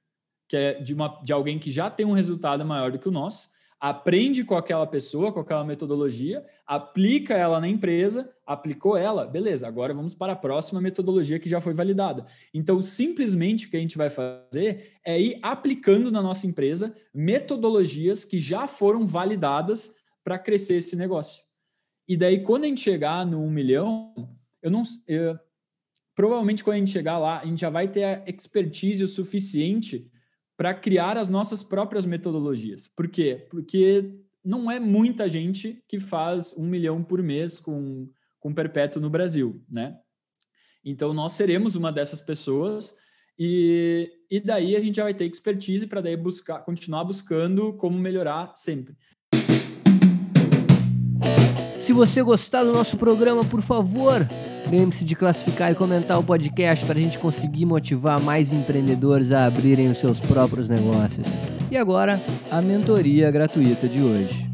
que é de, uma, de alguém que já tem um resultado maior do que o nosso, aprende com aquela pessoa, com aquela metodologia, aplica ela na empresa, aplicou ela, beleza, agora vamos para a próxima metodologia que já foi validada. Então, simplesmente o que a gente vai fazer é ir aplicando na nossa empresa metodologias que já foram validadas para crescer esse negócio. E daí, quando a gente chegar no 1 milhão, eu não. Eu, provavelmente, quando a gente chegar lá, a gente já vai ter a expertise o suficiente para criar as nossas próprias metodologias. Por quê? Porque não é muita gente que faz um milhão por mês com, com perpétuo no Brasil, né? Então, nós seremos uma dessas pessoas e, e daí a gente já vai ter expertise para daí buscar, continuar buscando como melhorar sempre. Se você gostar do nosso programa, por favor, Lembre-se de classificar e comentar o podcast para a gente conseguir motivar mais empreendedores a abrirem os seus próprios negócios. E agora, a mentoria gratuita de hoje.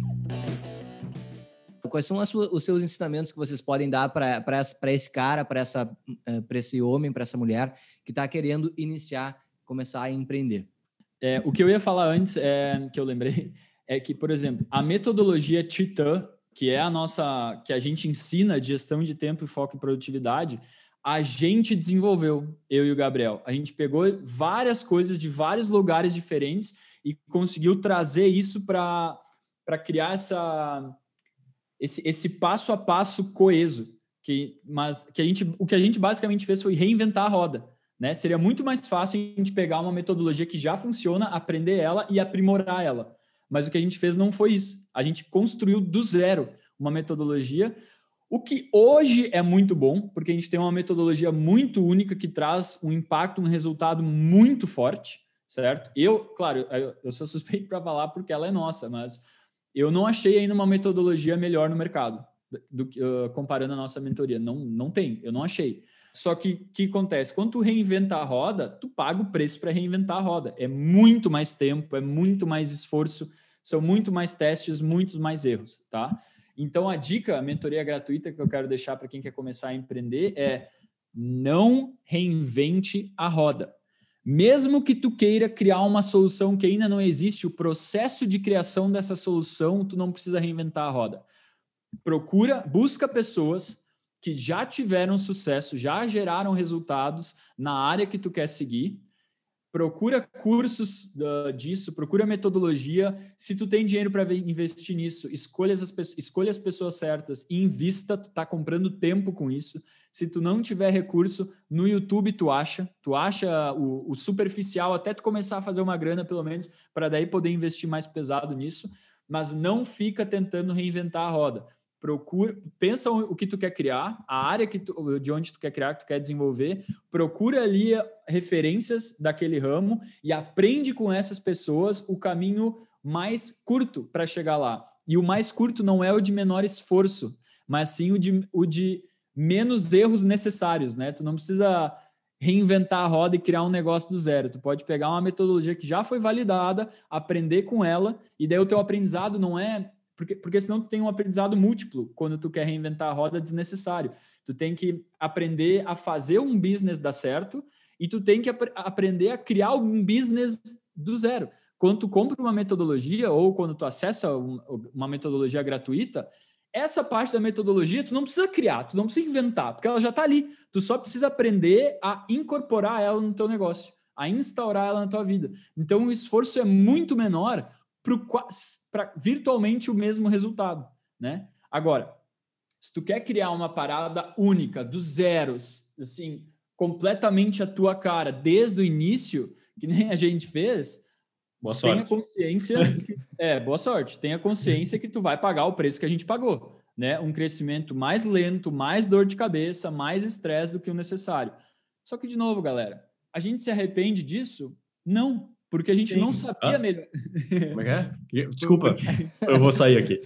Quais são os seus ensinamentos que vocês podem dar para esse cara, para eh, esse homem, para essa mulher que está querendo iniciar, começar a empreender? É, o que eu ia falar antes, é, que eu lembrei, é que, por exemplo, a metodologia Titã que é a nossa, que a gente ensina gestão de tempo e foco em produtividade, a gente desenvolveu, eu e o Gabriel. A gente pegou várias coisas de vários lugares diferentes e conseguiu trazer isso para criar essa, esse, esse passo a passo coeso. Que, mas que a gente, o que a gente basicamente fez foi reinventar a roda. Né? Seria muito mais fácil a gente pegar uma metodologia que já funciona, aprender ela e aprimorar ela. Mas o que a gente fez não foi isso. A gente construiu do zero uma metodologia, o que hoje é muito bom, porque a gente tem uma metodologia muito única que traz um impacto, um resultado muito forte, certo? Eu, claro, eu sou suspeito para falar porque ela é nossa, mas eu não achei ainda uma metodologia melhor no mercado, do, uh, comparando a nossa mentoria. Não, não tem, eu não achei. Só que o que acontece? Quando tu reinventa a roda, tu paga o preço para reinventar a roda. É muito mais tempo, é muito mais esforço, são muito mais testes, muitos mais erros, tá? Então a dica, a mentoria gratuita que eu quero deixar para quem quer começar a empreender é não reinvente a roda. Mesmo que tu queira criar uma solução que ainda não existe, o processo de criação dessa solução, tu não precisa reinventar a roda. Procura, busca pessoas que já tiveram sucesso, já geraram resultados na área que tu quer seguir. Procura cursos uh, disso, procura metodologia. Se tu tem dinheiro para investir nisso, escolha as, escolha as pessoas certas e invista. Tu tá comprando tempo com isso. Se tu não tiver recurso, no YouTube tu acha, tu acha o, o superficial até tu começar a fazer uma grana pelo menos para daí poder investir mais pesado nisso. Mas não fica tentando reinventar a roda procura, pensa o que tu quer criar, a área que tu, de onde tu quer criar, que tu quer desenvolver, procura ali referências daquele ramo e aprende com essas pessoas o caminho mais curto para chegar lá. E o mais curto não é o de menor esforço, mas sim o de, o de menos erros necessários, né? Tu não precisa reinventar a roda e criar um negócio do zero. Tu pode pegar uma metodologia que já foi validada, aprender com ela, e daí o teu aprendizado não é porque, porque senão tu tem um aprendizado múltiplo quando tu quer reinventar a roda desnecessário. Tu tem que aprender a fazer um business dar certo e tu tem que ap aprender a criar um business do zero. Quando tu compra uma metodologia ou quando tu acessa um, uma metodologia gratuita, essa parte da metodologia tu não precisa criar, tu não precisa inventar, porque ela já está ali. Tu só precisa aprender a incorporar ela no teu negócio, a instaurar ela na tua vida. Então o esforço é muito menor para virtualmente o mesmo resultado, né? Agora, se tu quer criar uma parada única, do zero, assim, completamente a tua cara, desde o início, que nem a gente fez, boa sorte. tenha consciência, que, *laughs* é, boa sorte, tenha consciência que tu vai pagar o preço que a gente pagou, né? Um crescimento mais lento, mais dor de cabeça, mais estresse do que o necessário. Só que, de novo, galera, a gente se arrepende disso? Não, porque a gente Sim. não sabia ah. melhor. Como é que é? *laughs* Desculpa, eu vou sair aqui.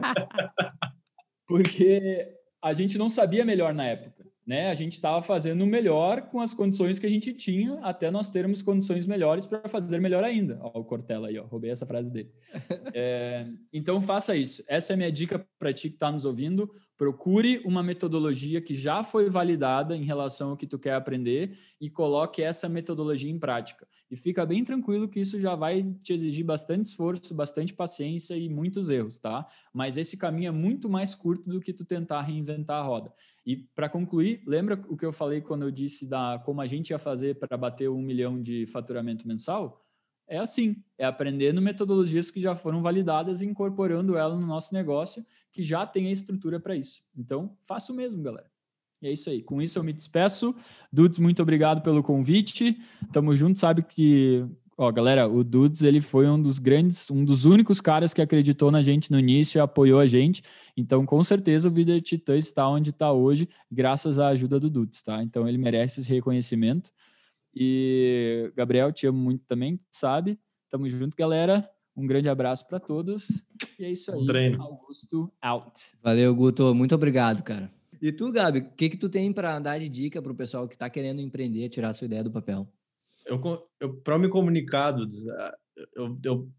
*laughs* porque a gente não sabia melhor na época. Né? A gente estava fazendo o melhor com as condições que a gente tinha, até nós termos condições melhores para fazer melhor ainda. Ó, o Cortella aí, ó, roubei essa frase dele. *laughs* é, então faça isso. Essa é a minha dica para ti que está nos ouvindo. Procure uma metodologia que já foi validada em relação ao que tu quer aprender e coloque essa metodologia em prática. E fica bem tranquilo que isso já vai te exigir bastante esforço, bastante paciência e muitos erros, tá? Mas esse caminho é muito mais curto do que tu tentar reinventar a roda. E para concluir, lembra o que eu falei quando eu disse da como a gente ia fazer para bater um milhão de faturamento mensal? é assim, é aprendendo metodologias que já foram validadas e incorporando ela no nosso negócio, que já tem a estrutura para isso. Então, faça o mesmo, galera. E é isso aí. Com isso eu me despeço. Dudes, muito obrigado pelo convite. Tamo junto, sabe que Ó, galera, o Dudes ele foi um dos grandes, um dos únicos caras que acreditou na gente no início e apoiou a gente. Então, com certeza, o Vida Titã está onde está hoje, graças à ajuda do Dudes, tá? Então, ele merece esse reconhecimento. E Gabriel, te amo muito também, sabe? Tamo junto, galera. Um grande abraço para todos. E é isso aí. Treino. Augusto out. Valeu, Guto. Muito obrigado, cara. E tu, Gabi, o que que tu tem para dar de dica para o pessoal que está querendo empreender, tirar sua ideia do papel? Eu, eu para me comunicar, eu, eu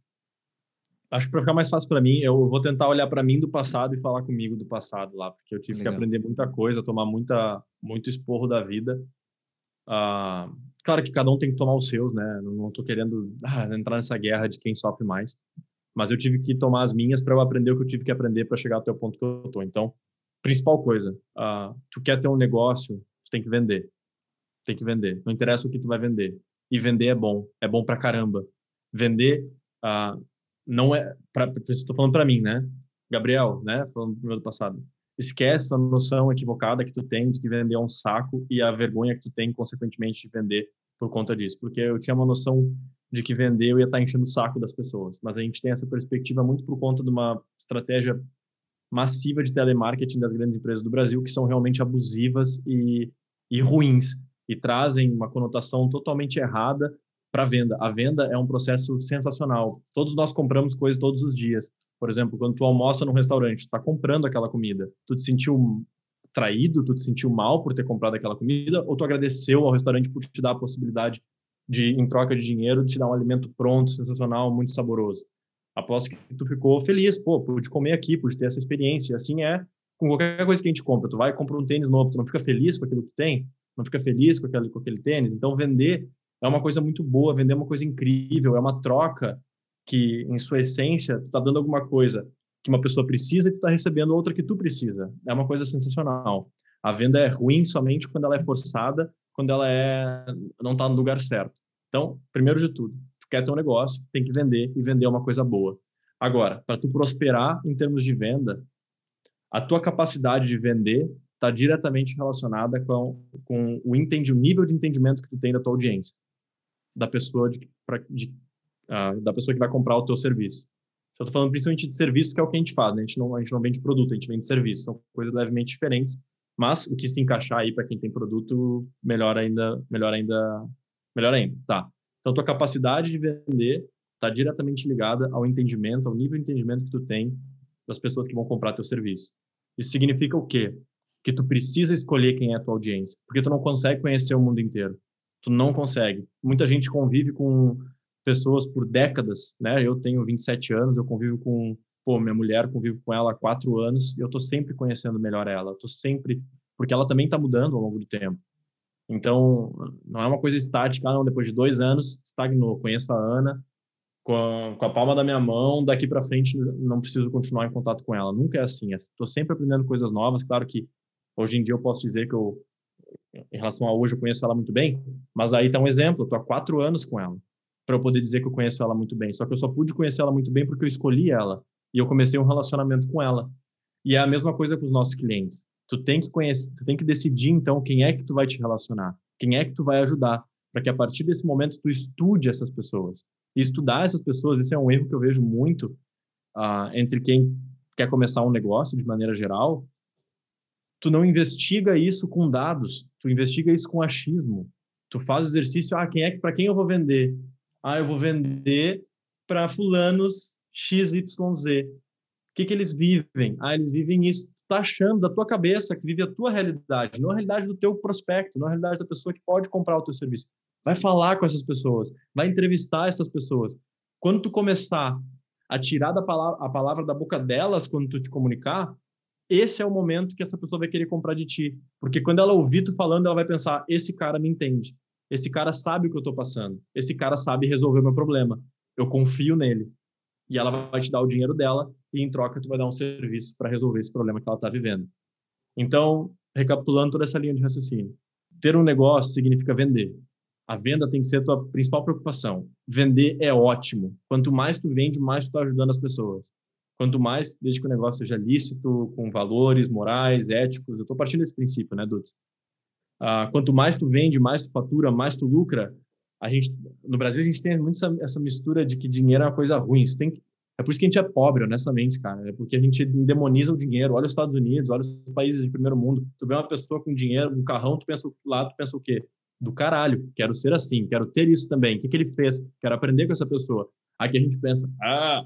acho que para ficar mais fácil para mim, eu vou tentar olhar para mim do passado e falar comigo do passado lá, porque eu tive Legal. que aprender muita coisa, tomar muita muito esporro da vida. Uh, Claro que cada um tem que tomar os seus, né? Não estou querendo ah, entrar nessa guerra de quem sofre mais, mas eu tive que tomar as minhas para eu aprender o que eu tive que aprender para chegar até o ponto que eu estou. Então, principal coisa, uh, tu quer ter um negócio, tu tem que vender. Tem que vender. Não interessa o que tu vai vender. E vender é bom, é bom pra caramba. Vender uh, não é, estou falando para mim, né? Gabriel, né? Falando do meu passado esquece a noção equivocada que tu tem de que vender é um saco e a vergonha que tu tem, consequentemente, de vender por conta disso. Porque eu tinha uma noção de que vender eu ia estar enchendo o saco das pessoas. Mas a gente tem essa perspectiva muito por conta de uma estratégia massiva de telemarketing das grandes empresas do Brasil, que são realmente abusivas e, e ruins, e trazem uma conotação totalmente errada para venda. A venda é um processo sensacional. Todos nós compramos coisas todos os dias. Por exemplo, quando tu almoça num restaurante, tu está comprando aquela comida, tu te sentiu traído, tu te sentiu mal por ter comprado aquela comida, ou tu agradeceu ao restaurante por te dar a possibilidade de, em troca de dinheiro, de te dar um alimento pronto, sensacional, muito saboroso. Aposto que tu ficou feliz, pô, pude comer aqui, pude ter essa experiência. Assim é com qualquer coisa que a gente compra. Tu vai e compra um tênis novo, tu não fica feliz com aquilo que tem, não fica feliz com aquele, com aquele tênis. Então, vender é uma coisa muito boa, vender é uma coisa incrível, é uma troca que, em sua essência, tu está dando alguma coisa que uma pessoa precisa e tu está recebendo outra que tu precisa. É uma coisa sensacional. A venda é ruim somente quando ela é forçada, quando ela é não está no lugar certo. Então, primeiro de tudo, tu quer ter um negócio, tem que vender e vender é uma coisa boa. Agora, para tu prosperar em termos de venda, a tua capacidade de vender está diretamente relacionada com, com o, entendi, o nível de entendimento que tu tem da tua audiência, da pessoa de, pra, de uh, da pessoa que vai comprar o teu serviço. Eu estou falando principalmente de serviço, que é o que a gente faz, né? a, gente não, a gente não vende produto, a gente vende serviço, são coisas levemente diferentes, mas o que se encaixar aí para quem tem produto, melhor ainda, melhor ainda, melhor ainda, tá? Então, tua capacidade de vender está diretamente ligada ao entendimento, ao nível de entendimento que tu tem das pessoas que vão comprar teu serviço. Isso significa o quê? Que tu precisa escolher quem é a tua audiência, porque tu não consegue conhecer o mundo inteiro. Tu não consegue. Muita gente convive com pessoas por décadas, né? Eu tenho 27 anos, eu convivo com, pô, minha mulher, convivo com ela há quatro anos e eu tô sempre conhecendo melhor ela. Eu tô sempre, porque ela também está mudando ao longo do tempo. Então, não é uma coisa estática, não, depois de dois anos, estagnou. Conheço a Ana com a, com a palma da minha mão, daqui para frente não preciso continuar em contato com ela. Nunca é assim. Estou sempre aprendendo coisas novas. Claro que hoje em dia eu posso dizer que eu, em relação a hoje, eu conheço ela muito bem, mas aí está um exemplo. Estou há quatro anos com ela para eu poder dizer que eu conheço ela muito bem. Só que eu só pude conhecer ela muito bem porque eu escolhi ela e eu comecei um relacionamento com ela. E é a mesma coisa com os nossos clientes. Tu tem que conhecer, tu tem que decidir então quem é que tu vai te relacionar, quem é que tu vai ajudar, para que a partir desse momento tu estude essas pessoas. E estudar essas pessoas, isso é um erro que eu vejo muito uh, entre quem quer começar um negócio de maneira geral. Tu não investiga isso com dados, tu investiga isso com achismo. Tu faz o exercício, ah, quem é que para quem eu vou vender? Ah, eu vou vender para fulanos XYZ. O que, que eles vivem? Ah, eles vivem isso. Tá achando da tua cabeça que vive a tua realidade, não a realidade do teu prospecto, não a realidade da pessoa que pode comprar o teu serviço. Vai falar com essas pessoas, vai entrevistar essas pessoas. Quando tu começar a tirar da palavra, a palavra da boca delas quando tu te comunicar, esse é o momento que essa pessoa vai querer comprar de ti. Porque quando ela ouvir tu falando, ela vai pensar: esse cara me entende. Esse cara sabe o que eu estou passando. Esse cara sabe resolver o meu problema. Eu confio nele. E ela vai te dar o dinheiro dela e em troca tu vai dar um serviço para resolver esse problema que ela está vivendo. Então, recapitulando toda essa linha de raciocínio, ter um negócio significa vender. A venda tem que ser a tua principal preocupação. Vender é ótimo. Quanto mais tu vende, mais tu está ajudando as pessoas. Quanto mais, desde que o negócio seja lícito, com valores morais, éticos, eu estou partindo desse princípio, né, Dudes? Uh, quanto mais tu vende, mais tu fatura, mais tu lucra. A gente, no Brasil, a gente tem muito essa, essa mistura de que dinheiro é uma coisa ruim. Isso tem que, é por isso que a gente é pobre, honestamente, cara. É porque a gente demoniza o dinheiro. Olha os Estados Unidos, olha os países de primeiro mundo. Tu vê uma pessoa com dinheiro, um carrão, tu pensa lá, tu pensa o quê? Do caralho, quero ser assim, quero ter isso também. O que, que ele fez? Quero aprender com essa pessoa. Aqui a gente pensa, ah,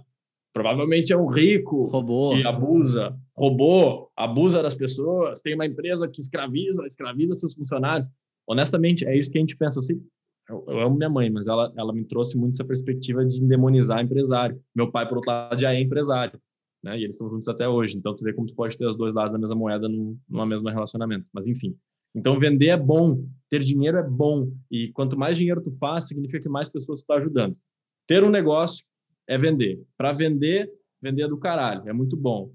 Provavelmente é um rico Robô. que abusa, roubou, abusa das pessoas, tem uma empresa que escraviza, escraviza seus funcionários. Honestamente, é isso que a gente pensa. Eu, eu, eu amo minha mãe, mas ela, ela me trouxe muito essa perspectiva de demonizar empresário. Meu pai, por outro lado, já é empresário, né? E eles estão juntos até hoje. Então, tu vê como tu pode ter os dois lados da mesma moeda num, numa mesma relacionamento. Mas, enfim. Então, vender é bom, ter dinheiro é bom. E quanto mais dinheiro tu faz, significa que mais pessoas tu está ajudando. Ter um negócio é vender. Para vender, vender é do caralho, é muito bom.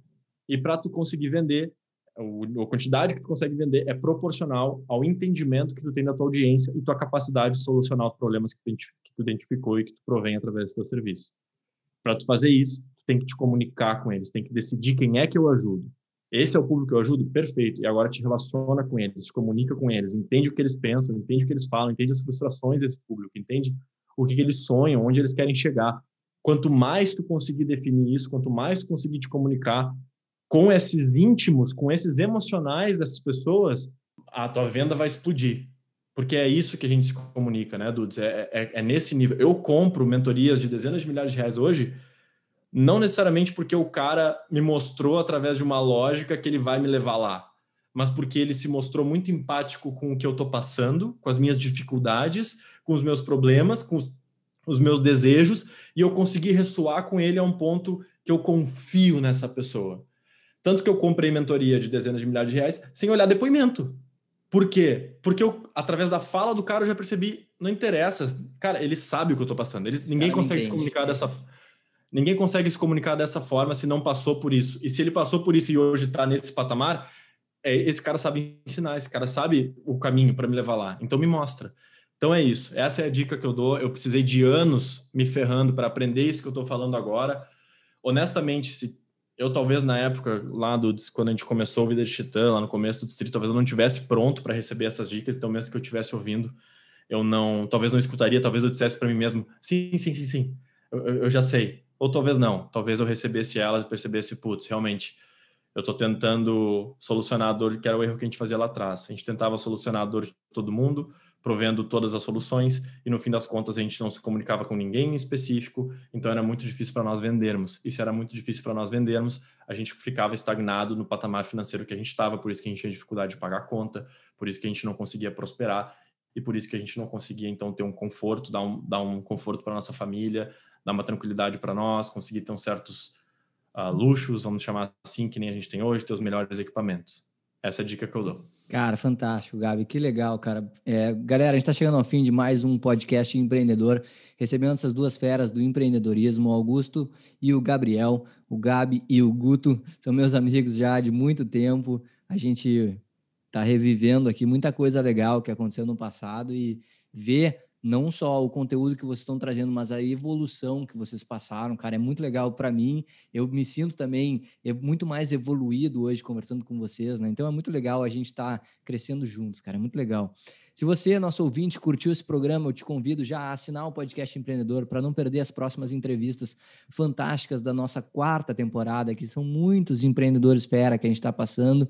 E para tu conseguir vender, a quantidade que tu consegue vender é proporcional ao entendimento que tu tem da tua audiência e tua capacidade de solucionar os problemas que tu identificou e que tu provém através do teu serviço. Para tu fazer isso, tu tem que te comunicar com eles, tem que decidir quem é que eu ajudo. Esse é o público que eu ajudo? Perfeito. E agora te relaciona com eles, te comunica com eles, entende o que eles pensam, entende o que eles falam, entende as frustrações desse público, entende o que, que eles sonham, onde eles querem chegar. Quanto mais tu conseguir definir isso, quanto mais tu conseguir te comunicar com esses íntimos, com esses emocionais dessas pessoas, a tua venda vai explodir. Porque é isso que a gente se comunica, né, Dudes? É, é, é nesse nível. Eu compro mentorias de dezenas de milhares de reais hoje, não necessariamente porque o cara me mostrou através de uma lógica que ele vai me levar lá, mas porque ele se mostrou muito empático com o que eu estou passando, com as minhas dificuldades, com os meus problemas, com os os meus desejos e eu consegui ressoar com ele a um ponto que eu confio nessa pessoa. Tanto que eu comprei mentoria de dezenas de milhares de reais sem olhar depoimento. Por quê? Porque eu, através da fala do cara, eu já percebi, não interessa. Cara, ele sabe o que eu tô passando. Eles, ninguém consegue entende. se comunicar dessa Ninguém consegue se comunicar dessa forma se não passou por isso. E se ele passou por isso e hoje está nesse patamar, é, esse cara sabe ensinar, esse cara sabe o caminho para me levar lá. Então me mostra. Então é isso. Essa é a dica que eu dou. Eu precisei de anos me ferrando para aprender isso que eu estou falando agora. Honestamente, se eu talvez na época lá do quando a gente começou o Vida de Titã, lá no começo do distrito, talvez eu não tivesse pronto para receber essas dicas, então mesmo que eu estivesse ouvindo, eu não, talvez não escutaria, talvez eu dissesse para mim mesmo, sim, sim, sim, sim, eu, eu, já sei. Ou talvez não, talvez eu recebesse elas e percebesse, putz, realmente, eu estou tentando solucionar a dor que era o erro que a gente fazia lá atrás. A gente tentava solucionar a dor de todo mundo, provendo todas as soluções e no fim das contas a gente não se comunicava com ninguém em específico, então era muito difícil para nós vendermos. E se era muito difícil para nós vendermos, a gente ficava estagnado no patamar financeiro que a gente estava, por isso que a gente tinha dificuldade de pagar a conta, por isso que a gente não conseguia prosperar e por isso que a gente não conseguia então ter um conforto, dar um, dar um conforto para nossa família, dar uma tranquilidade para nós, conseguir ter uns certos uh, luxos, vamos chamar assim, que nem a gente tem hoje, ter os melhores equipamentos. Essa é a dica que eu dou. Cara, fantástico, Gabi. Que legal, cara. É, galera, a gente está chegando ao fim de mais um podcast empreendedor, recebendo essas duas feras do empreendedorismo, o Augusto e o Gabriel. O Gabi e o Guto são meus amigos já de muito tempo. A gente está revivendo aqui muita coisa legal que aconteceu no passado e ver não só o conteúdo que vocês estão trazendo, mas a evolução que vocês passaram, cara, é muito legal para mim. Eu me sinto também muito mais evoluído hoje conversando com vocês, né? Então é muito legal a gente estar tá crescendo juntos, cara, é muito legal. Se você, nosso ouvinte, curtiu esse programa, eu te convido já a assinar o podcast Empreendedor para não perder as próximas entrevistas fantásticas da nossa quarta temporada, que são muitos empreendedores fera que a gente está passando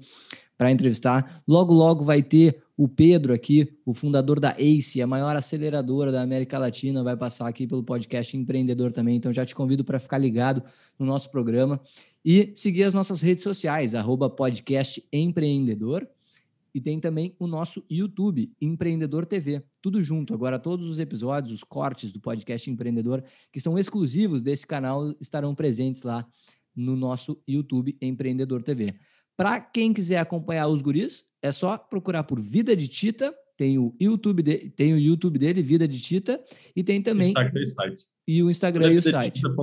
para entrevistar. Logo, logo vai ter o Pedro aqui, o fundador da ACE, a maior aceleradora da América Latina, vai passar aqui pelo podcast Empreendedor também. Então já te convido para ficar ligado no nosso programa e seguir as nossas redes sociais, arroba podcast empreendedor. E tem também o nosso YouTube, Empreendedor TV. Tudo junto. Agora, todos os episódios, os cortes do podcast Empreendedor, que são exclusivos desse canal, estarão presentes lá no nosso YouTube Empreendedor TV. Para quem quiser acompanhar os guris, é só procurar por Vida de Tita. Tem o YouTube, de, tem o YouTube dele, Vida de Tita, e tem também. Instagram, site. E o Instagram e o site. Vida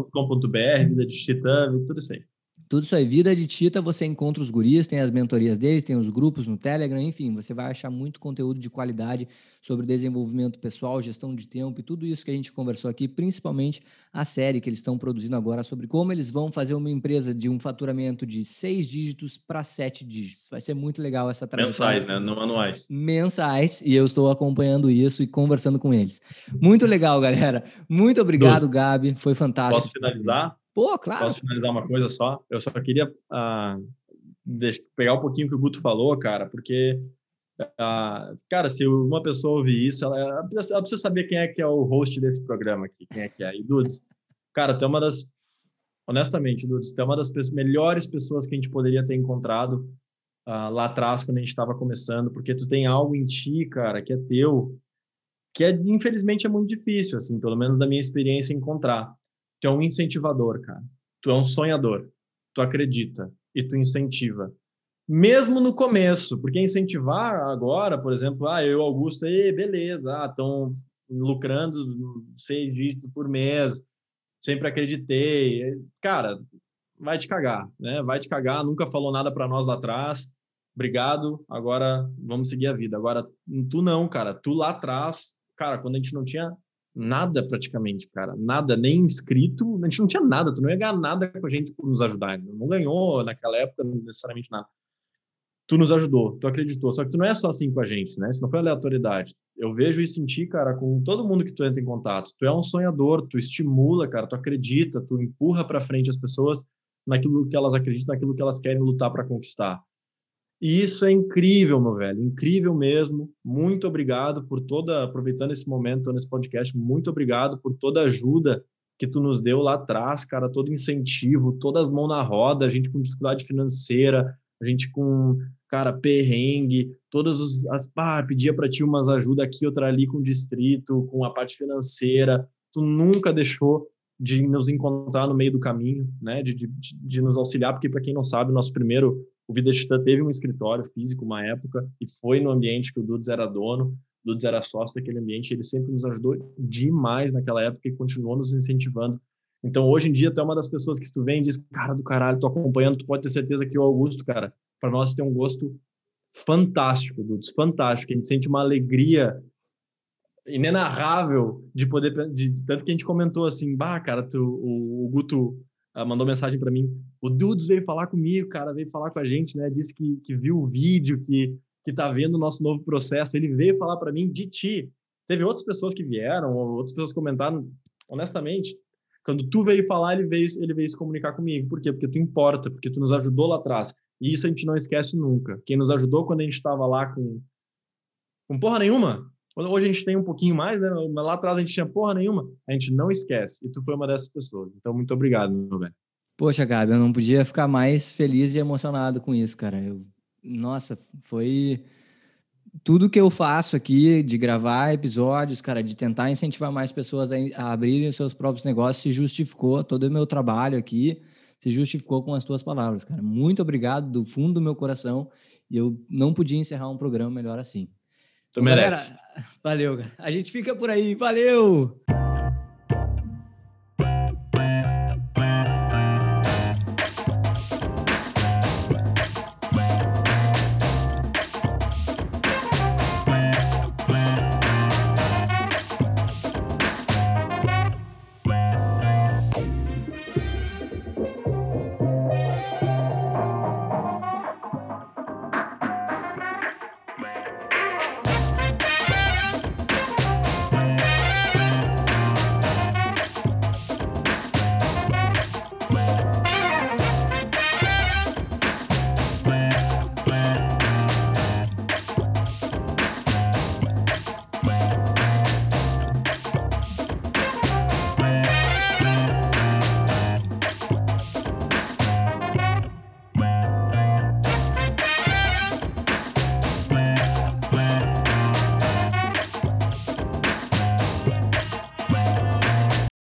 Vida de Tita, tudo isso aí. Tudo isso aí, Vida de Tita, você encontra os guris, tem as mentorias deles, tem os grupos no Telegram, enfim, você vai achar muito conteúdo de qualidade sobre desenvolvimento pessoal, gestão de tempo e tudo isso que a gente conversou aqui, principalmente a série que eles estão produzindo agora sobre como eles vão fazer uma empresa de um faturamento de seis dígitos para sete dígitos. Vai ser muito legal essa trajetória. Mensais, né? Não anuais. Mensais, e eu estou acompanhando isso e conversando com eles. Muito legal, galera. Muito obrigado, Gabi. Foi fantástico. Posso finalizar? Pô, claro. Posso finalizar uma coisa só? Eu só queria uh, pegar um pouquinho que o Guto falou, cara, porque, uh, cara, se uma pessoa ouvir isso, ela, ela, precisa, ela, precisa, saber quem é que é o host desse programa aqui, quem é que é. E, Dudes, cara, tu é uma das, honestamente, Dudes, tu é uma das melhores pessoas que a gente poderia ter encontrado uh, lá atrás, quando a gente estava começando, porque tu tem algo em ti, cara, que é teu, que é, infelizmente, é muito difícil, assim, pelo menos da minha experiência, encontrar Tu é um incentivador, cara. Tu é um sonhador. Tu acredita e tu incentiva. Mesmo no começo, porque incentivar agora, por exemplo, ah, eu, Augusto, aí, beleza, ah, estão lucrando seis dígitos por mês, sempre acreditei. Cara, vai te cagar, né? Vai te cagar, nunca falou nada para nós lá atrás. Obrigado, agora vamos seguir a vida. Agora, tu não, cara. Tu lá atrás, cara, quando a gente não tinha nada praticamente, cara. Nada, nem inscrito. A gente não tinha nada, tu não ia ganhar nada com a gente por nos ajudar. Não ganhou naquela época necessariamente nada. Tu nos ajudou, tu acreditou. Só que tu não é só assim com a gente, né? Isso não foi aleatoriedade. Eu vejo e senti, cara, com todo mundo que tu entra em contato. Tu é um sonhador, tu estimula, cara, tu acredita, tu empurra para frente as pessoas naquilo que elas acreditam, naquilo que elas querem lutar para conquistar. E isso é incrível, meu velho, incrível mesmo. Muito obrigado por toda, aproveitando esse momento nesse podcast, muito obrigado por toda a ajuda que tu nos deu lá atrás, cara, todo incentivo, todas as mãos na roda, a gente com dificuldade financeira, a gente com, cara, perrengue, todas as, ah, pedia para ti umas ajuda aqui, outra ali com o distrito, com a parte financeira, tu nunca deixou de nos encontrar no meio do caminho, né, de, de, de nos auxiliar, porque para quem não sabe, nosso primeiro o Vida Titã teve um escritório físico uma época e foi no ambiente que o Dudes era dono, o Dudes era sócio daquele ambiente, ele sempre nos ajudou demais naquela época e continuou nos incentivando. Então, hoje em dia, tu é uma das pessoas que se tu vem e diz, cara do caralho, tô acompanhando, tu pode ter certeza que o Augusto, cara, para nós tem um gosto fantástico, Dudes, fantástico. A gente sente uma alegria inenarrável de poder, de, de, tanto que a gente comentou assim, bah, cara, tu, o, o Guto mandou mensagem para mim. O Dudes veio falar comigo, cara, veio falar com a gente, né? Disse que, que viu o vídeo, que, que tá vendo o nosso novo processo. Ele veio falar para mim de ti. Teve outras pessoas que vieram, outras pessoas comentaram. Honestamente, quando tu veio falar, ele veio, ele veio se comunicar comigo. Por quê? Porque tu importa, porque tu nos ajudou lá atrás. E isso a gente não esquece nunca. Quem nos ajudou quando a gente estava lá com, com porra nenhuma, Hoje a gente tem um pouquinho mais, né? Lá atrás a gente tinha porra nenhuma. A gente não esquece. E tu foi uma dessas pessoas. Então, muito obrigado, meu velho. Poxa, Gabi, eu não podia ficar mais feliz e emocionado com isso, cara. Eu, nossa, foi tudo que eu faço aqui de gravar episódios, cara, de tentar incentivar mais pessoas a abrirem os seus próprios negócios, se justificou todo o meu trabalho aqui, se justificou com as tuas palavras, cara. Muito obrigado do fundo do meu coração. E eu não podia encerrar um programa melhor assim. Tu merece. Galera, valeu, cara. A gente fica por aí. Valeu!